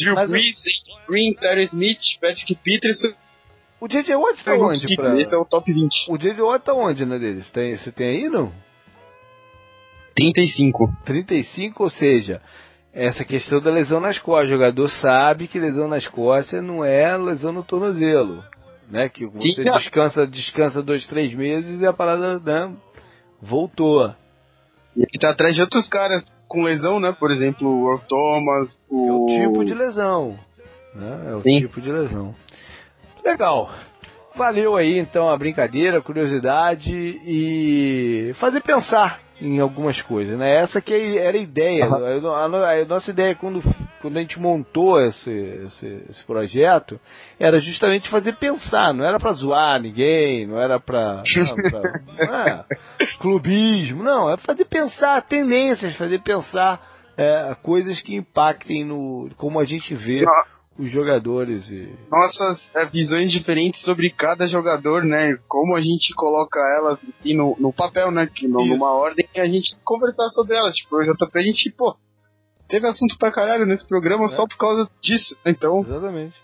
Speaker 2: Drew Mas Brees, eu... Green, Terry Smith, Patrick Peterson.
Speaker 1: O J.J. Watt tá onde? Pra...
Speaker 2: Esse é o top 20.
Speaker 1: O J.J. Watt tá onde, né, deles? Tem, você tem aí, não?
Speaker 2: 35.
Speaker 1: 35, ou seja, essa questão da lesão nas costas. O jogador sabe que lesão nas costas não é lesão no tornozelo né? Que você Sim, descansa, descansa dois, três meses e a parada né, voltou.
Speaker 2: E ele tá atrás de outros caras com lesão, né? Por exemplo, o Earl Thomas, o...
Speaker 1: É o tipo de lesão. Né? É o Sim. tipo de lesão. Legal. Valeu aí então a brincadeira, a curiosidade e fazer pensar em algumas coisas, né? Essa que era a ideia. Uhum. A, a, a, nossa ideia quando, quando a gente montou esse, esse, esse projeto era justamente fazer pensar, não era para zoar ninguém, não era para é, clubismo, não, é fazer pensar tendências, fazer pensar é, coisas que impactem no como a gente vê os jogadores e
Speaker 2: nossas é, visões diferentes sobre cada jogador, né? Como a gente coloca elas no, no papel, né? Que no, numa ordem a gente conversar sobre elas. Tipo, o JP a gente, pô, teve assunto pra caralho nesse programa é. só por causa disso. Então.
Speaker 1: Exatamente.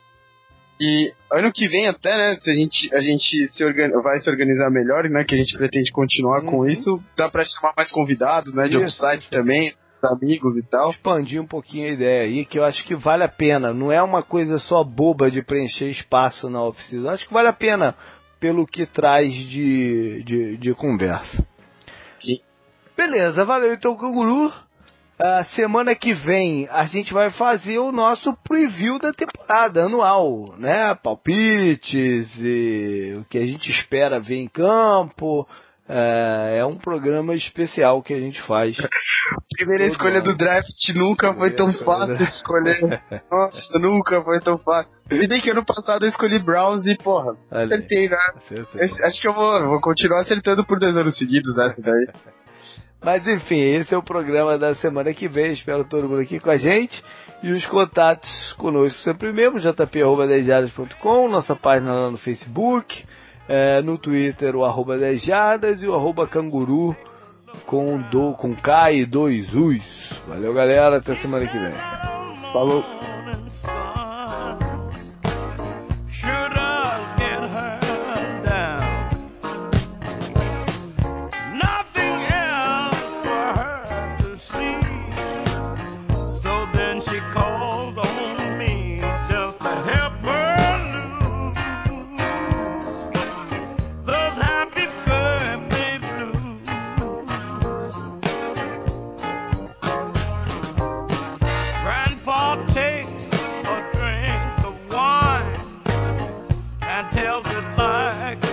Speaker 2: E ano que vem até, né, se a gente, a gente se organiza, vai se organizar melhor, né, que a gente pretende continuar uhum. com isso, dá pra chamar mais convidados, né, de outros sites também, amigos e tal.
Speaker 1: Expandir um pouquinho a ideia aí, que eu acho que vale a pena. Não é uma coisa só boba de preencher espaço na oficina. Acho que vale a pena pelo que traz de, de, de conversa.
Speaker 2: Sim.
Speaker 1: Beleza, valeu então, Canguru. A semana que vem a gente vai fazer o nosso preview da temporada anual, né? Palpites e o que a gente espera ver em campo, é, é, um programa especial que a gente faz.
Speaker 2: Primeira escolha ano. do draft nunca foi tão fácil de escolher. Nossa, nunca foi tão fácil. E bem que ano passado eu escolhi Browns e, porra, acertei, né? Esse, acho que eu vou, vou continuar acertando por dois anos seguidos daí.
Speaker 1: Mas enfim, esse é o programa da semana que vem. Espero todo mundo aqui com a gente. E os contatos conosco sempre mesmo, jp.com, nossa página lá no Facebook é, no Twitter o arroba 10 jardas e o arroba canguru com, do, com K e dois U's. Valeu galera, até semana que vem.
Speaker 2: Falou! tells it like